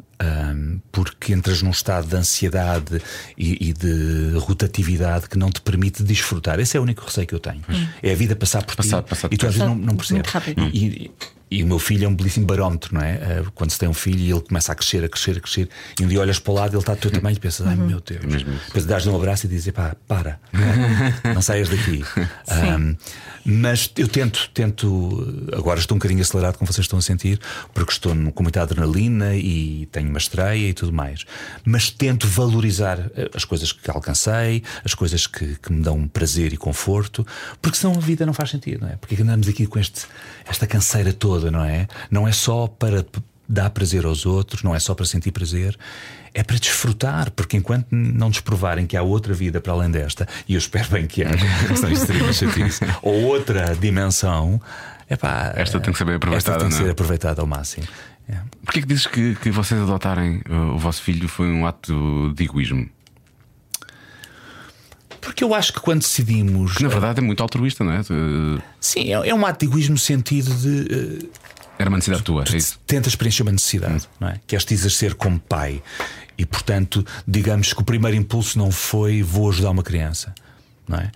hum, porque entras num estado de ansiedade e, e de rotatividade que não te permite desfrutar. Esse é o único receio que eu tenho. É a vida passar por Passar- ti passar e tu às vezes não, não percebes. E, e- o meu filho é um belíssimo barómetro, não é? Eh, Quando se tem um filho e ele começa a crescer, a crescer, a crescer, e um dia olhas para o lado, ele está do teu tamanho e pensas, ai meu Deus. mesmo isso. Depois dás-lhe um abraço e dizes, pá, para, não, não saias daqui. Ahm, mas eu tento, tento, agora estou um bocadinho acelerado, como vocês estão a sentir, porque estou com muita adrenalina e tenho uma estreia e tudo mais. Mas tento valorizar eh, as coisas que alcancei, as coisas que, que me dão prazer e conforto, porque senão a vida não faz sentido, não é? Porque andamos aqui com este, esta canseira toda, não é? Não é só para dar prazer aos outros, não é só para sentir prazer, é para desfrutar, porque enquanto não nos provarem que há outra vida para além desta, e eu espero bem que haja, senão isto seria uma chatice, ou outra dimensão, epá, Esta tem que ser bem Esta aproveitada, tem que é? ser aproveitada ao máximo. É. Porquê que dizes que, que vocês adotarem uh, o vosso filho foi um ato de egoísmo? Porque eu acho que quando decidimos. Que na verdade é muito altruísta, não é? Uh, Sim, é, é um ato de egoísmo no sentido de. eh, Era uma necessidade tua, é isso? tentas preencher uma necessidade, não é? Queres te exercer como pai. E portanto, digamos que o primeiro impulso não foi vou ajudar uma criança, não é?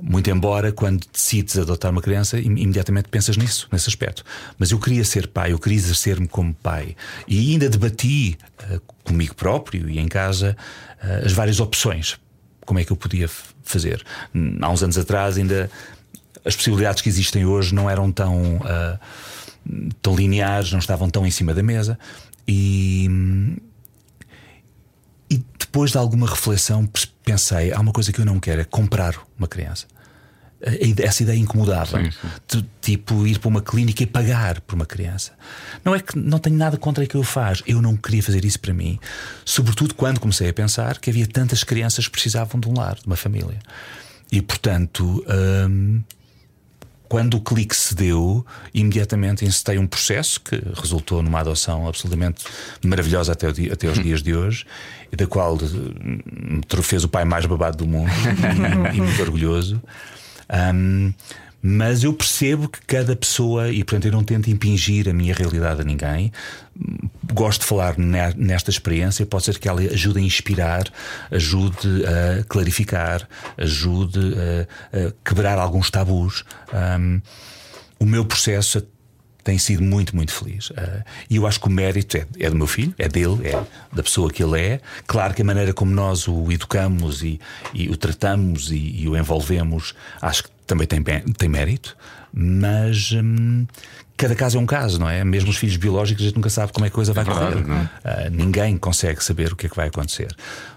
Muito embora, quando decides adotar uma criança, im- imediatamente pensas nisso, nesse aspecto. Mas eu queria ser pai, eu queria exercer-me como pai. E ainda debati eh, comigo próprio e em casa eh, as várias opções. Como é que eu podia fazer? Há uns anos atrás, ainda as possibilidades que existem hoje não eram tão. ah, tão lineares, não estavam tão em cima da mesa. E, e depois de alguma reflexão pensei: há uma coisa que eu não quero, é comprar uma criança. Ide- Essa ideia incomodava Sim, sim. tipo ir para uma clínica e pagar por uma criança. Não é que não tenho nada contra aquilo que eu faz, eu não queria fazer isso para mim. Sobretudo quando comecei a pensar que havia tantas crianças que precisavam de um lar, de uma família. E portanto, hum, quando o clique se deu, imediatamente encetei um processo que resultou numa adoção absolutamente maravilhosa até, dia- até os dias de hoje, e da qual eh, me fez o pai mais babado do mundo e muito orgulhoso. Ahm, mas eu percebo que cada pessoa, e portanto eu não tento impingir a minha realidade a ninguém, gosto de falar ne- nesta experiência. Pode ser que ela ajude a inspirar, ajude a clarificar, ajude a, a quebrar alguns tabus. Ahm, o meu processo tem sido muito, muito feliz. Ah, E eu acho que o mérito é, é do meu filho, é dele, é da pessoa que ele é. Claro que a maneira como nós o educamos e, e o tratamos e, e o envolvemos, acho que também tem, tem mérito, mas hum, cada caso é um caso, não é? Mesmo os filhos biológicos, a gente nunca sabe como é que a coisa vai verdade, correr. é? Ah, ninguém consegue saber o que é que vai acontecer.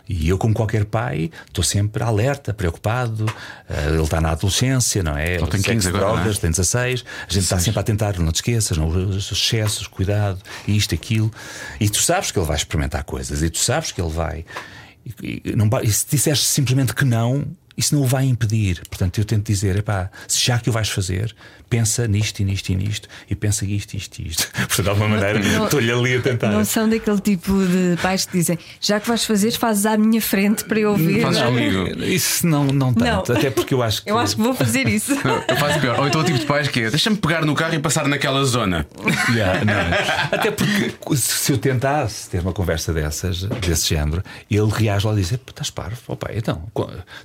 E eu, como qualquer pai, estou sempre alerta, preocupado. Ah, ele está na adolescência, não é? Ele tem Sexo, 15 agora, drogas, é? tem 16. A gente está sempre a tentar, não te esqueças, não, os excessos, cuidado, isto, aquilo. E tu sabes que ele vai experimentar coisas, e tu sabes que ele vai. E, e não, e se disseres simplesmente que não, isso não o vai impedir. Portanto, eu tento dizer: epá, se já que o vais fazer, pensa nisto e nisto e nisto, e pensa isto, isto e isto. Portanto, de alguma maneira, estou-lhe ali a tentar. Não são daquele tipo de pais que dizem já que vais fazer, fazes à minha frente para eu ouvir. Fazes comigo. Isso não, não tanto, Não. até porque eu acho que. Eu acho que vou fazer isso. Não, Eu faço pior. Ou então o tipo de pais que é deixa-me pegar no carro e passar naquela zona. Yeah, não. Até porque se eu tentasse ter uma conversa dessas, desse género, ele reage lá e diz: "Pô, estás parvo, oh, pai, então.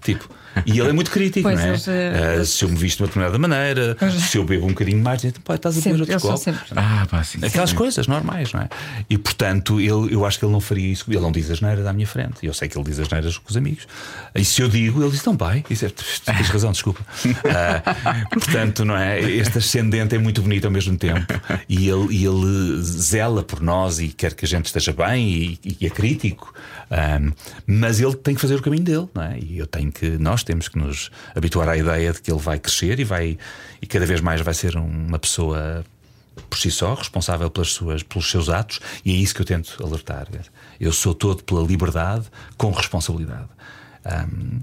Tipo, e ele é muito crítico, Pois, não é? Ah, se eu me visto de uma determinada maneira, se eu bebo um bocadinho mais, diz, pai, estás a beber outro copo. Ah, pá, sim. Aquelas coisas normais, não é? E portanto, ele, eu acho que ele não faria isso. Ele não diz as neiras à minha frente. Eu sei que ele diz as neiras com os amigos. E se eu digo, ele diz: Então, pai, isso é, tens razão, desculpa. Ah, portanto, não é? Este ascendente é muito bonito ao mesmo tempo. E ele, e ele zela por nós e quer que a gente esteja bem e, e é crítico. Ah, mas ele tem que fazer o caminho dele, não é? E eu tenho que, nós temos que nos habituar à ideia de que ele vai crescer e vai e cada vez mais vai ser uma pessoa por si só, responsável pelas suas, pelos seus atos, e é isso que eu tento alertar. Eu sou todo pela liberdade com responsabilidade. Ahm,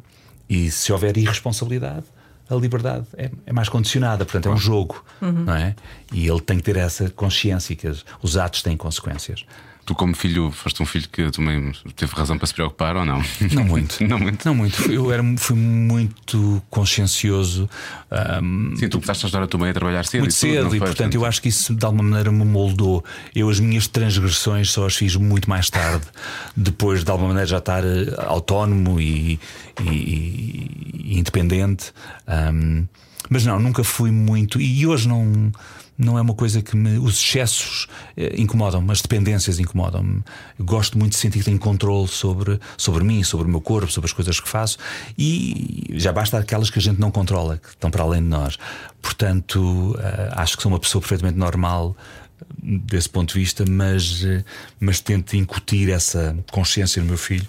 e se houver irresponsabilidade, a liberdade é, é mais condicionada, portanto é um jogo, não é? E ele tem que ter essa consciência que os atos têm consequências. Tu, como filho, foste um filho que também teve razão para se preocupar ou não? Não muito. não muito. Não muito. Eu era, fui muito consciencioso. ahm, Sim, tu começaste a ajudar a tua mãe a trabalhar cedo. muito e tudo, cedo e portanto eu acho que isso de alguma maneira me moldou. Eu as minhas transgressões só as fiz muito mais tarde, depois de alguma maneira já estar eh, autónomo e, e- e independente. Ahm, mas não, nunca fui muito e hoje não não é uma coisa que me. Os excessos eh, incomodam-me, as dependências incomodam-me. Gosto muito de sentir que tenho controle sobre, sobre mim, sobre o meu corpo, sobre as coisas que faço e já basta aquelas que a gente não controla, que estão para além de nós. Portanto, eh, acho que sou uma pessoa perfeitamente normal eh, desse ponto de vista, mas, eh, mas tento incutir essa consciência no meu filho,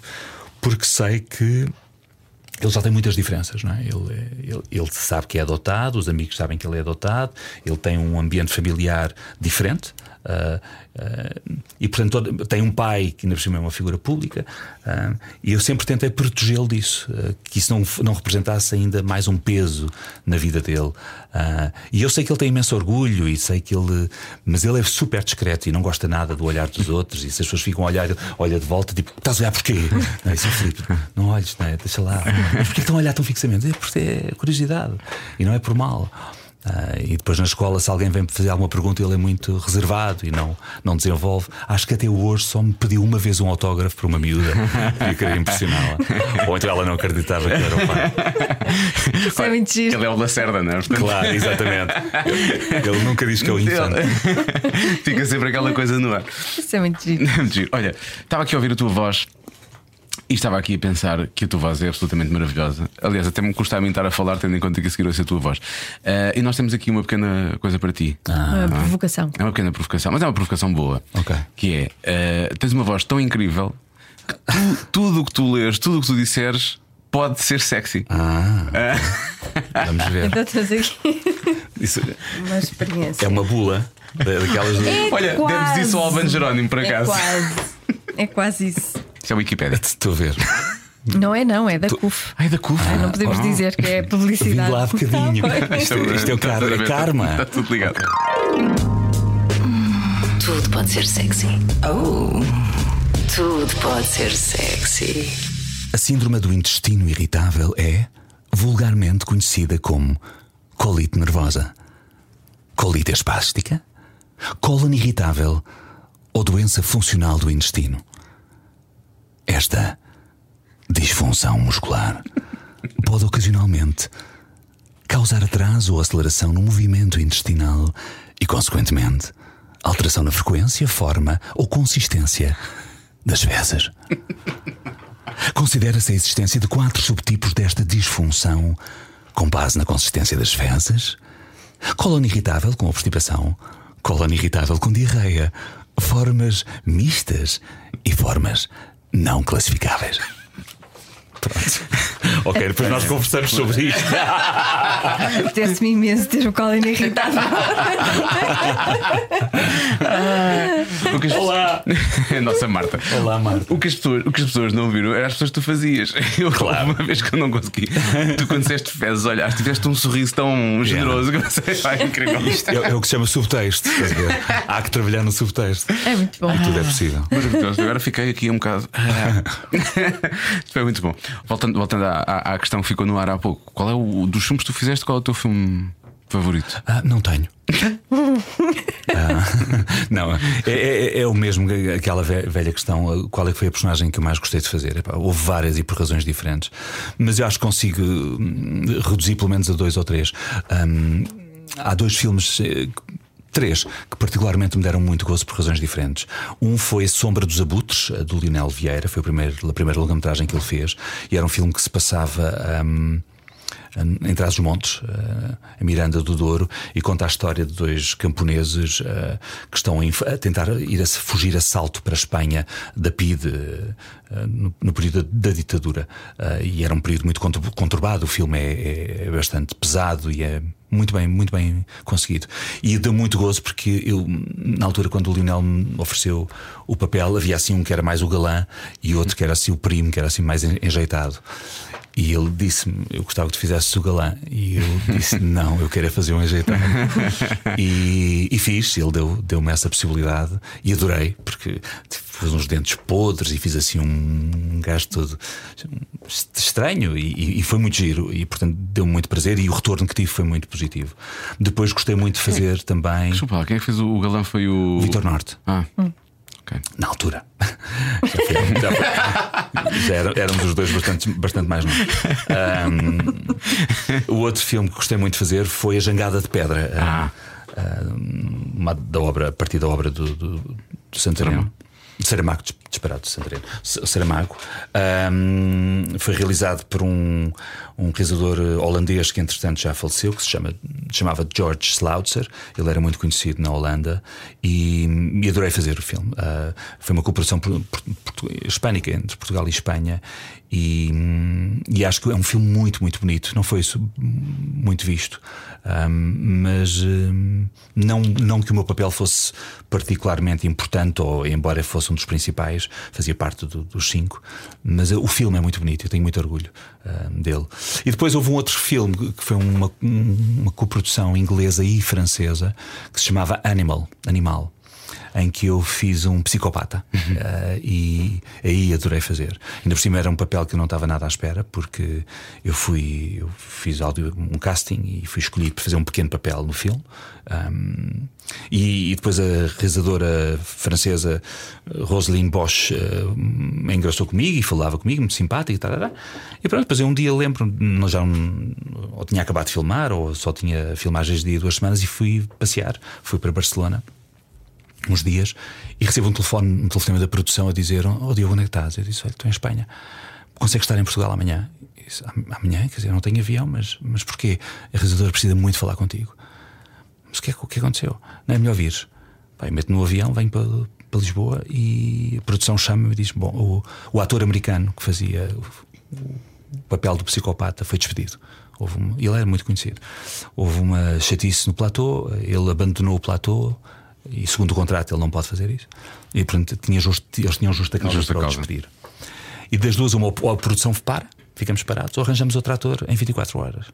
porque sei que ele já tem muitas diferenças, não é? Ele, é- ele, ele sabe que é adotado, os amigos sabem que ele é adotado, ele tem um ambiente familiar diferente. Ah, ah, e portanto todo- tem um pai que ainda por cima é uma figura pública ah, e eu sempre tentei protegê-lo disso que isso não, não representasse ainda mais um peso na vida dele. E eu sei que ele tem imenso orgulho e sei que ele mas ele é super discreto e não gosta nada do olhar dos outros e se as pessoas ficam a olhar olha de volta tipo estás a olhar porquê? Não, isso é Filipe, não olhes não é? deixa lá. Mas porquê que estão a olhar tão fixamente? É porque é curiosidade. E não é por mal ah, e depois na escola, se alguém vem fazer alguma pergunta, ele é muito reservado e não, não desenvolve. Acho que até hoje só me pediu uma vez um autógrafo para uma miúda e eu queria impressioná-la. Ou então ela não acreditava que era o pai. Isso é muito giro. Ele é o Lacerda, não é? Portanto, Claro, exatamente. Ele nunca diz que é o infante. Fica sempre aquela coisa no ar. Isso é. Muito giro. Olha, estava aqui a ouvir a tua voz e estava aqui a pensar que a tua voz é absolutamente maravilhosa. Aliás, até me custa a mim estar a falar, tendo em conta que a seguir ouço a tua voz. Ah, e nós temos aqui uma pequena coisa para ti. Uma provocação. É uma pequena provocação, mas é uma provocação boa. Ok. Que é: ah, tens uma voz tão incrível que tu- tudo o que tu lês, tudo o que tu disseres pode ser sexy. Ah, vamos ver. Então estamos aqui Isso uma experiência. é uma bula da- daquelas. É Olha, quase. deves isso ao Albano Jerónimo, por É acaso. quase. É quase isso. Isto é a Wikipédia. Estou a ver. Não é, não, é da CUF. Ai, da CUF. Ah, não podemos Oh. dizer que é Vim publicidade. lá bocadinho. Isto, isto é o car- é karma. Está tudo ligado. Tudo pode ser sexy. Oh. Tudo pode ser sexy. A síndrome do intestino irritável é vulgarmente conhecida como colite nervosa, colite espástica, cólon irritável ou doença funcional do intestino. Esta disfunção muscular pode ocasionalmente causar atraso ou aceleração no movimento intestinal e, consequentemente, alteração na frequência, forma ou consistência das fezes. Considera-se a existência de quatro subtipos desta disfunção com base na consistência das fezes, cólon irritável com obstipação, cólon irritável com diarreia, formas mistas e formas não classificáveis. Pronto. Ok, depois nós conversamos sobre isto. Apetece-me imenso ter o colo irritável. O que as- Olá! Nossa Marta. Olá, Marta. O que, as pessoas, o que as pessoas não viram era as pessoas que tu fazias. Eu, claro. uma vez que eu não consegui. Tu, quando disseste fezes, olhaste, tiveste um sorriso tão generoso que eu sei, ai, incrível. É, é o que se chama subtexto. Há que trabalhar no subtexto. É muito bom. E tudo é possível. Maravilhoso. Agora fiquei aqui um bocado. Isto foi muito bom. Voltando, voltando à, à- à questão que ficou no ar há pouco, qual é o dos filmes que tu fizeste? Qual é o teu filme favorito? Ah, não tenho. Ah, não, é, é- é o mesmo, aquela ve- velha questão: qual é que foi a personagem que eu mais gostei de fazer? Epá, houve várias e por razões diferentes, mas eu acho que consigo hum, reduzir pelo menos a dois ou três. Hum, há dois filmes. Três que particularmente me deram muito gozo por razões diferentes. Um foi Sombra dos Abutres, do Lionel Vieira, foi a primeira, a primeira longa-metragem que ele fez, e era um filme que se passava. hum, em Trás-os-Montes, eh, a Miranda do Douro, e conta a história de dois camponeses eh, que estão a tentar ir a fugir a salto para a Espanha da PIDE eh, no, período da, ditadura. E era um período muito contur- conturbado. O filme é, é bastante pesado e é muito bem, muito bem conseguido. E deu muito gozo porque eu, na altura, quando o Lionel me ofereceu o papel, havia assim um que era mais o galã e outro que era assim o primo, que era assim mais en- enjeitado. E ele disse-me: Eu gostava que tu fizesses o galã. E eu disse: Não, eu quero é fazer um ajeitado. e, e fiz, ele deu- deu-me essa possibilidade e adorei, porque pus uns dentes podres e fiz assim um gajo todo estranho e, e foi muito giro. E portanto deu-me muito prazer e o retorno que tive foi muito positivo. Depois gostei muito de fazer também Desculpa lá, quem é que fez o, o galã foi o. Vitor Norte. Ah, ok. Na altura. Já, foi- já foi- já era- éramos os dois bastante, bastante mais novos. Ahm, o outro filme que gostei muito de fazer foi A Jangada de Pedra. Ah. Ahm, uma da obra, a partir da obra do, do, do Santareno. Saramago, dis- disparado de Santareno. S- Saramago. Ahm, foi realizado por um, um realizador eh, holandês que, entretanto, já faleceu, que se chama, chamava George Slautzer. Ele era muito conhecido na Holanda e, e adorei fazer o filme. Ah, foi uma cooperação por- por- portu- hispânica entre Portugal e Espanha e, e acho que é um filme muito, muito bonito. Não foi isso muito visto, Ahm, mas hum, não, não que o meu papel fosse particularmente importante, ou embora fosse um dos principais, fazia parte do- dos cinco, mas o filme é muito bonito, eu tenho muito orgulho ahm, dele. E depois houve um outro filme que foi uma, um- uma coprodução inglesa e francesa que se chamava Animal, Animal em que eu fiz um psicopata Eh, e aí adorei fazer. Ainda por cima era um papel que eu não estava nada à espera, porque eu fui, eu fiz áudio, um casting e fui escolhido para fazer um pequeno papel no filme. Um, e, e depois a realizadora francesa Roselyne Bosch eh, engraçou comigo e falava comigo, muito simpática e tal. E pronto, depois eu um dia lembro, nós já não- ou tinha acabado de filmar, ou só tinha filmagens de duas semanas, e fui passear, fui para Barcelona uns dias e recebo um telefone, um telefonema da produção a dizer: Oh Diogo, onde é que estás? Eu disse: Olha, estou em Espanha. Consegues estar em Portugal amanhã? Disse, "Am- amanhã? Quer dizer, não tenho avião, mas, mas porquê? A realizadora precisa muito falar contigo. Mas o que, é, que- aconteceu? Não é melhor vir. Pai, meto no avião, venho para, para Lisboa e a produção chama-me e diz: Bom, o, o ator americano que fazia o papel do psicopata foi despedido. Houve uma- ele era muito conhecido. Houve uma chatice no platô, ele abandonou o platô e, segundo o contrato, ele não pode fazer isso. E, portanto, tinha justo, eles tinham justa causa Justa para o causa. despedir. E das duas, uma, ou a produção para, ficamos parados, ou arranjamos outro ator em 24 horas.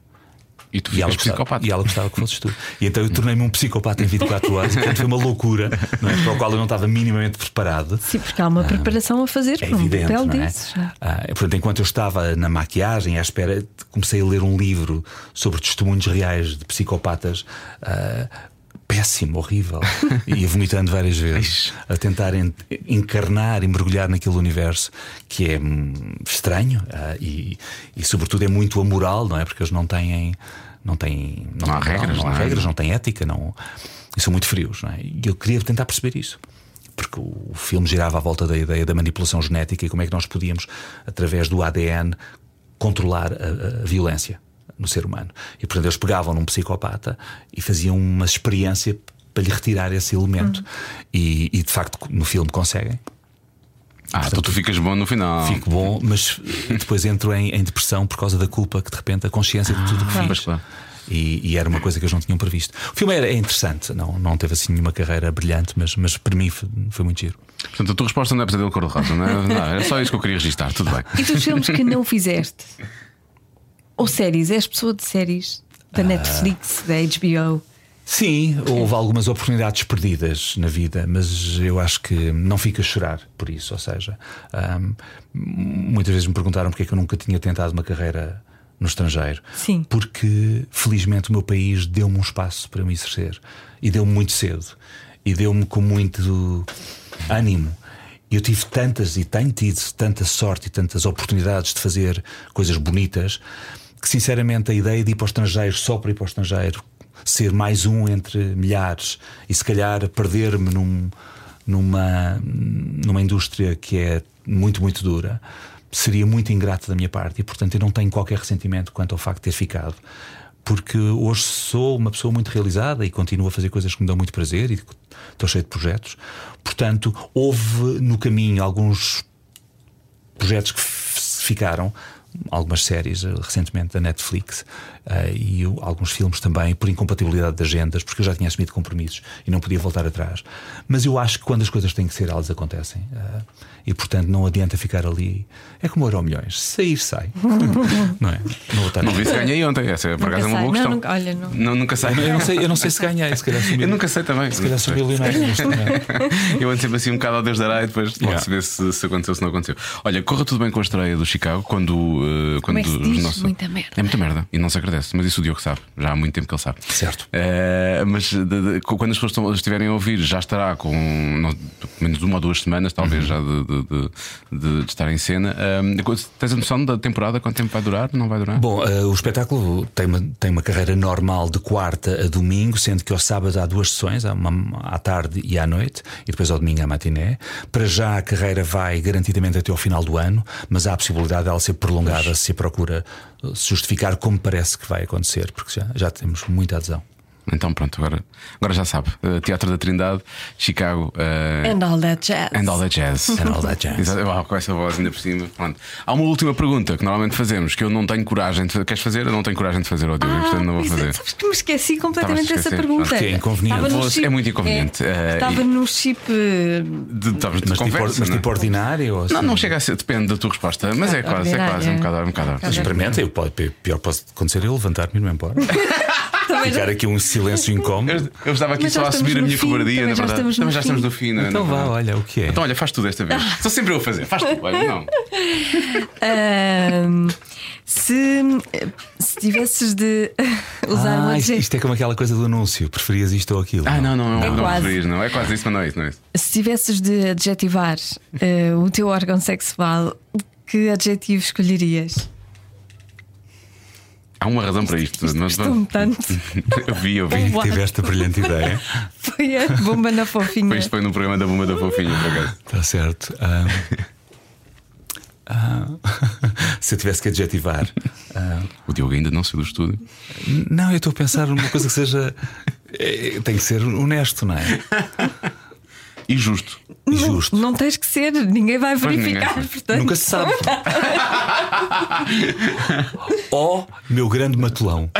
E tu E ela, gostava, psicopata. e ela gostava que fosses tu. E então eu tornei-me um psicopata em 24 horas. E, portanto, foi uma loucura não é? para o qual eu não estava minimamente preparado. Sim, porque há uma preparação a fazer É para um evidente, papel não é? desses. Ah, portanto, enquanto eu estava na maquiagem à espera, comecei a ler um livro sobre testemunhos reais de psicopatas. ah, péssimo, horrível, e ia vomitando várias vezes, a tentar en- encarnar e mergulhar naquele universo que é hum, estranho ah, e, e, sobretudo, é muito amoral, não é? Porque eles não têm. Não, têm, Não há têm moral, regras, não há não é? regras, não têm ética, não, e são muito frios. Não é? E eu queria tentar perceber isso porque o filme girava à volta da ideia da manipulação genética e como é que nós podíamos, através do ADN, controlar a, a violência. No ser humano. E portanto eles pegavam num psicopata e faziam uma experiência para lhe retirar esse elemento. E, e, de facto no filme conseguem. Ah, então tu ficas bom no final. Fico bom, mas depois entro em, em depressão por causa da culpa que de repente a consciência de tudo o que Ah, fiz. claro. E, e era uma coisa que eles não tinham previsto. O filme era, é interessante, não, não teve assim nenhuma carreira brilhante, mas, mas para mim foi, foi muito giro. Portanto, a tua resposta não é pesadelo cor-de-rosa, não é? Não, era só isso que eu queria registrar, tudo bem. E dos filmes que não fizeste? Ou séries? És pessoa de séries? Da Netflix, da HBO? Sim, houve algumas oportunidades perdidas na vida, mas eu acho que não fico a chorar por isso. Ou seja, muitas vezes me perguntaram porque é que eu nunca tinha tentado uma carreira no estrangeiro. Sim. Porque felizmente o meu país deu-me um espaço para me exercer e deu-me muito cedo e deu-me com muito ânimo. Eu tive tantas e tenho tido tanta sorte e tantas oportunidades de fazer coisas bonitas que, sinceramente, a ideia de ir para o estrangeiro só para ir para o estrangeiro, ser mais um entre milhares e se calhar perder-me num- numa, numa indústria que é muito, muito dura, seria muito ingrato da minha parte e, portanto, eu não tenho qualquer ressentimento quanto ao facto de ter ficado. Porque hoje sou uma pessoa muito realizada e continuo a fazer coisas que me dão muito prazer e estou cheio de projetos. Portanto, houve no caminho alguns projetos que ficaram, algumas séries eh, recentemente da Netflix e eu- alguns filmes também, por incompatibilidade de agendas, porque eu já tinha assumido compromissos e não podia voltar atrás. Mas eu acho que quando as coisas têm que ser, elas acontecem. eh, e portanto não adianta ficar ali. É como Euro Milhões: sair, sai. não é? Não vou estar Não vi se ganhei ontem, essa é por acaso é uma sai. boa Não, questão. nunca- olha, não. Não, nunca sei. Eu não sei, eu não sei se ganhei, se calhar sou Eu nunca sei também. Se calhar sou milionário momento. Eu ando sempre assim um bocado ao Deus dará e depois Yeah. logo se vê se, se aconteceu ou se não aconteceu. Olha, corra tudo bem com a estreia do Chicago quando. uh, quando é que se diz? Muita merda. É muita merda e não se agradece, mas isso o Diogo sabe. Já há muito tempo que ele sabe. Certo. Eh, mas de- de- quando as pessoas estão- estiverem a ouvir, já estará com não, pelo menos uma ou duas semanas, talvez, Uhum. já de, de- estar em cena. Tens a noção da temporada? Quanto tempo vai durar? Não vai durar? Bom, eh, o espetáculo tem uma, tem uma carreira normal de quarta a domingo, sendo que ao sábado há duas sessões, há uma à tarde e à noite, e depois ao domingo à matiné. Para já a carreira vai garantidamente até ao final do ano, mas há a possibilidade dela ser prolongada se a procura justificar como parece que vai acontecer, porque já, já temos muita adesão. Então pronto, agora, agora já sabe. Eh, Teatro da Trindade, Chicago. eh, And all that jazz. And all that jazz. And all that jazz. Exato. Uau, com essa voz ainda por cima. Pronto. Há uma última pergunta que normalmente fazemos que eu não tenho coragem de fazer. Queres fazer? Eu não tenho coragem de fazer, ó Diogo, e, portanto não vou é- fazer. sabes que me esqueci completamente dessa pergunta. Porque é inconveniente. Chip- é muito inconveniente. É, estava e- no chip. De, de Mas, tipo, conversa, mas não é? tipo ordinário? Ou Não, assim? não chega a ser, depende da tua resposta, mas é quase, é quase, é um é. bocado, é um bocado. Experimenta, eu pior pode acontecer eu levantar-me e ir-me embora. Ficar aqui um silêncio incómodo. Eu, eu estava aqui Mas já só a estamos assumir a no minha fim, cobardia, também na já verdade. estamos no Também já fim. estamos no fim, não é? Então vá, olha o que é. Então, olha, faz tu desta vez. Sou sempre eu a fazer, faz tu, olha, não. Ahm, se, se tivesses de usar um Ah, isto, adjetivo. isto é como aquela coisa do anúncio. Preferias isto ou aquilo? Ah, não, não, não, É não, quase. preferias, não. É quase isso, mas não é isso, não é isso. Se tivesses de adjetivar eh, o teu órgão sexual, que adjetivo escolherias? Há uma razão para isto. Isto Nós custou-me vamos- tanto. eu vi, eu vi. Um Tiveste a brilhante ideia. Foi a bomba na fofinha. Isto foi no programa da Bomba da Fofinha, por acaso. Está certo. Ah, ah, se eu tivesse que adjetivar. ah, O Diogo ainda não saiu do estúdio. não, eu estou a pensar numa coisa que seja. eh, Tem que ser honesto, não é? E justo. Não- justo. Não, tens que ser, ninguém vai verificar. ninguém. portanto. Nunca se sabe. oh, meu grande matulão.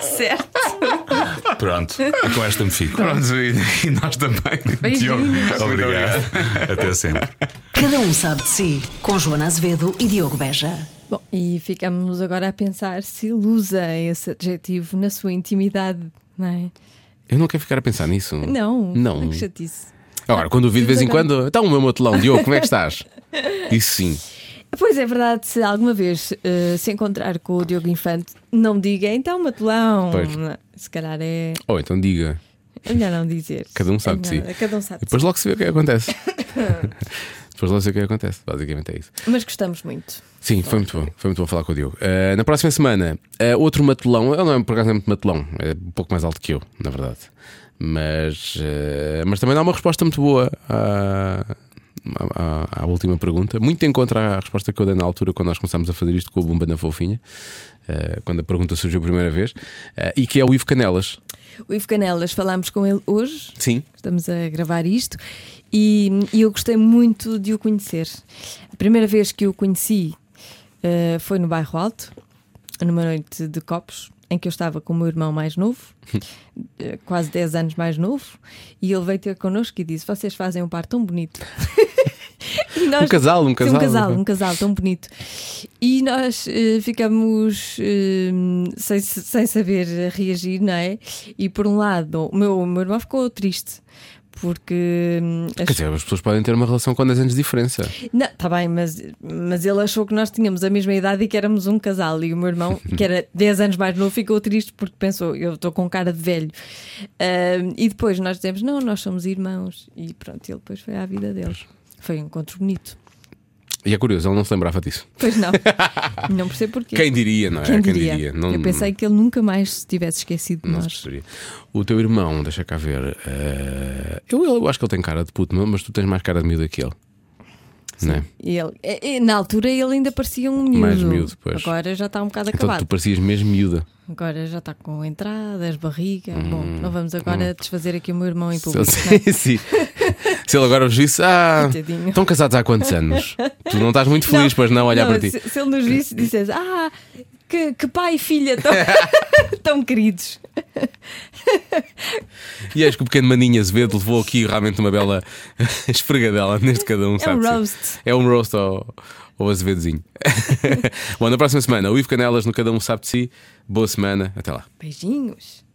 Certo. Pronto, com esta me fico. Pronto, e, e nós também. Diogo, Obrigado. Até sempre. Cada um sabe de si. Com Joana Azevedo e Diogo Beja. Bom, e ficamos agora a pensar se ele usa esse adjetivo na sua intimidade, não é? Eu não quero ficar a pensar nisso. Não, Não. que chatice. Agora, quando ouvi de vez em quando, então o meu matelão, Diogo, como é que estás? Isso sim. Pois é verdade, se alguma vez eh, se encontrar com o Diogo Infante, não diga então matulão. Pois. Se calhar é. Ou então diga. É melhor não dizer. Cada um sabe É de si. Cada um sabe E de depois logo se vê o que é que acontece. depois logo se vê o que é que acontece. Basicamente é isso. Mas gostamos muito. Sim, foi muito bom. Foi muito bom falar com o Diogo. Uh, na próxima semana, uh, outro matelão. Ele não é por acaso é muito matelão, é um pouco mais alto que eu, na verdade. Mas, uh, mas também dá uma resposta muito boa à, à, à última pergunta. Muito em contra à resposta que eu dei na altura quando nós começámos a fazer isto com o Bumba na Fofinha, quando a pergunta surgiu a primeira vez, e que é o Ivo Canelas. O Ivo Canelas, falámos com ele hoje. Sim. Estamos a gravar isto e, e eu gostei muito de o conhecer. A primeira vez que o conheci uh, foi no Bairro Alto, numa noite de copos em que eu estava com o meu irmão mais novo, quase 10 anos mais novo, e ele veio ter connosco e disse: Vocês fazem um par tão bonito. nós, um casal, um casal. Um casal, um casal tão bonito. E nós uh, ficamos uh, sem, sem saber reagir, não é? E por um lado, o meu, o meu irmão ficou triste porque. Hum, Quer dizer, as pessoas podem ter uma relação com 10 anos de diferença. Não, está bem, mas, mas ele achou que nós tínhamos a mesma idade e que éramos um casal. E o meu irmão, que era 10 anos mais novo, ficou triste porque pensou, eu estou com cara de velho. Uh, e depois nós dizemos, não, nós somos irmãos. E pronto, ele depois foi à vida deles. Foi um encontro bonito. E é curioso, ele não se lembrava disso. Pois não. não percebo porquê. Quem diria, não é? Quem diria? Quem diria? Não... Eu pensei que ele nunca mais se tivesse esquecido de não nós. O teu irmão, deixa cá ver. Uh... Eu, eu, acho que ele tem cara de puto, mas tu tens mais cara de miúdo que ele. Sim. É? Ele, na altura ele ainda parecia um miúdo. Mais miúdo, pois. Agora já está um bocado então, acabado. Tu parecias mesmo miúda. Agora já está com entradas, barriga. Hum, Bom, não vamos agora hum. desfazer aqui o meu irmão em público. Sim, sim. Se ele agora nos disse, ah, Coitadinho. estão casados há quantos anos? tu não estás muito feliz, não, pois não, olhar não, para ti. Se, se ele nos disse, dissesse, ah, que, que pai e filha tão, tão queridos. E acho que o pequeno Maninho Azevedo levou aqui realmente uma bela esfregadela neste cada um. É um roast. É um roast ao, ao Azevedozinho. Bom, na próxima semana, o Ivo Canelas no Cada Um Sabe de Si. Boa semana, até lá. Beijinhos.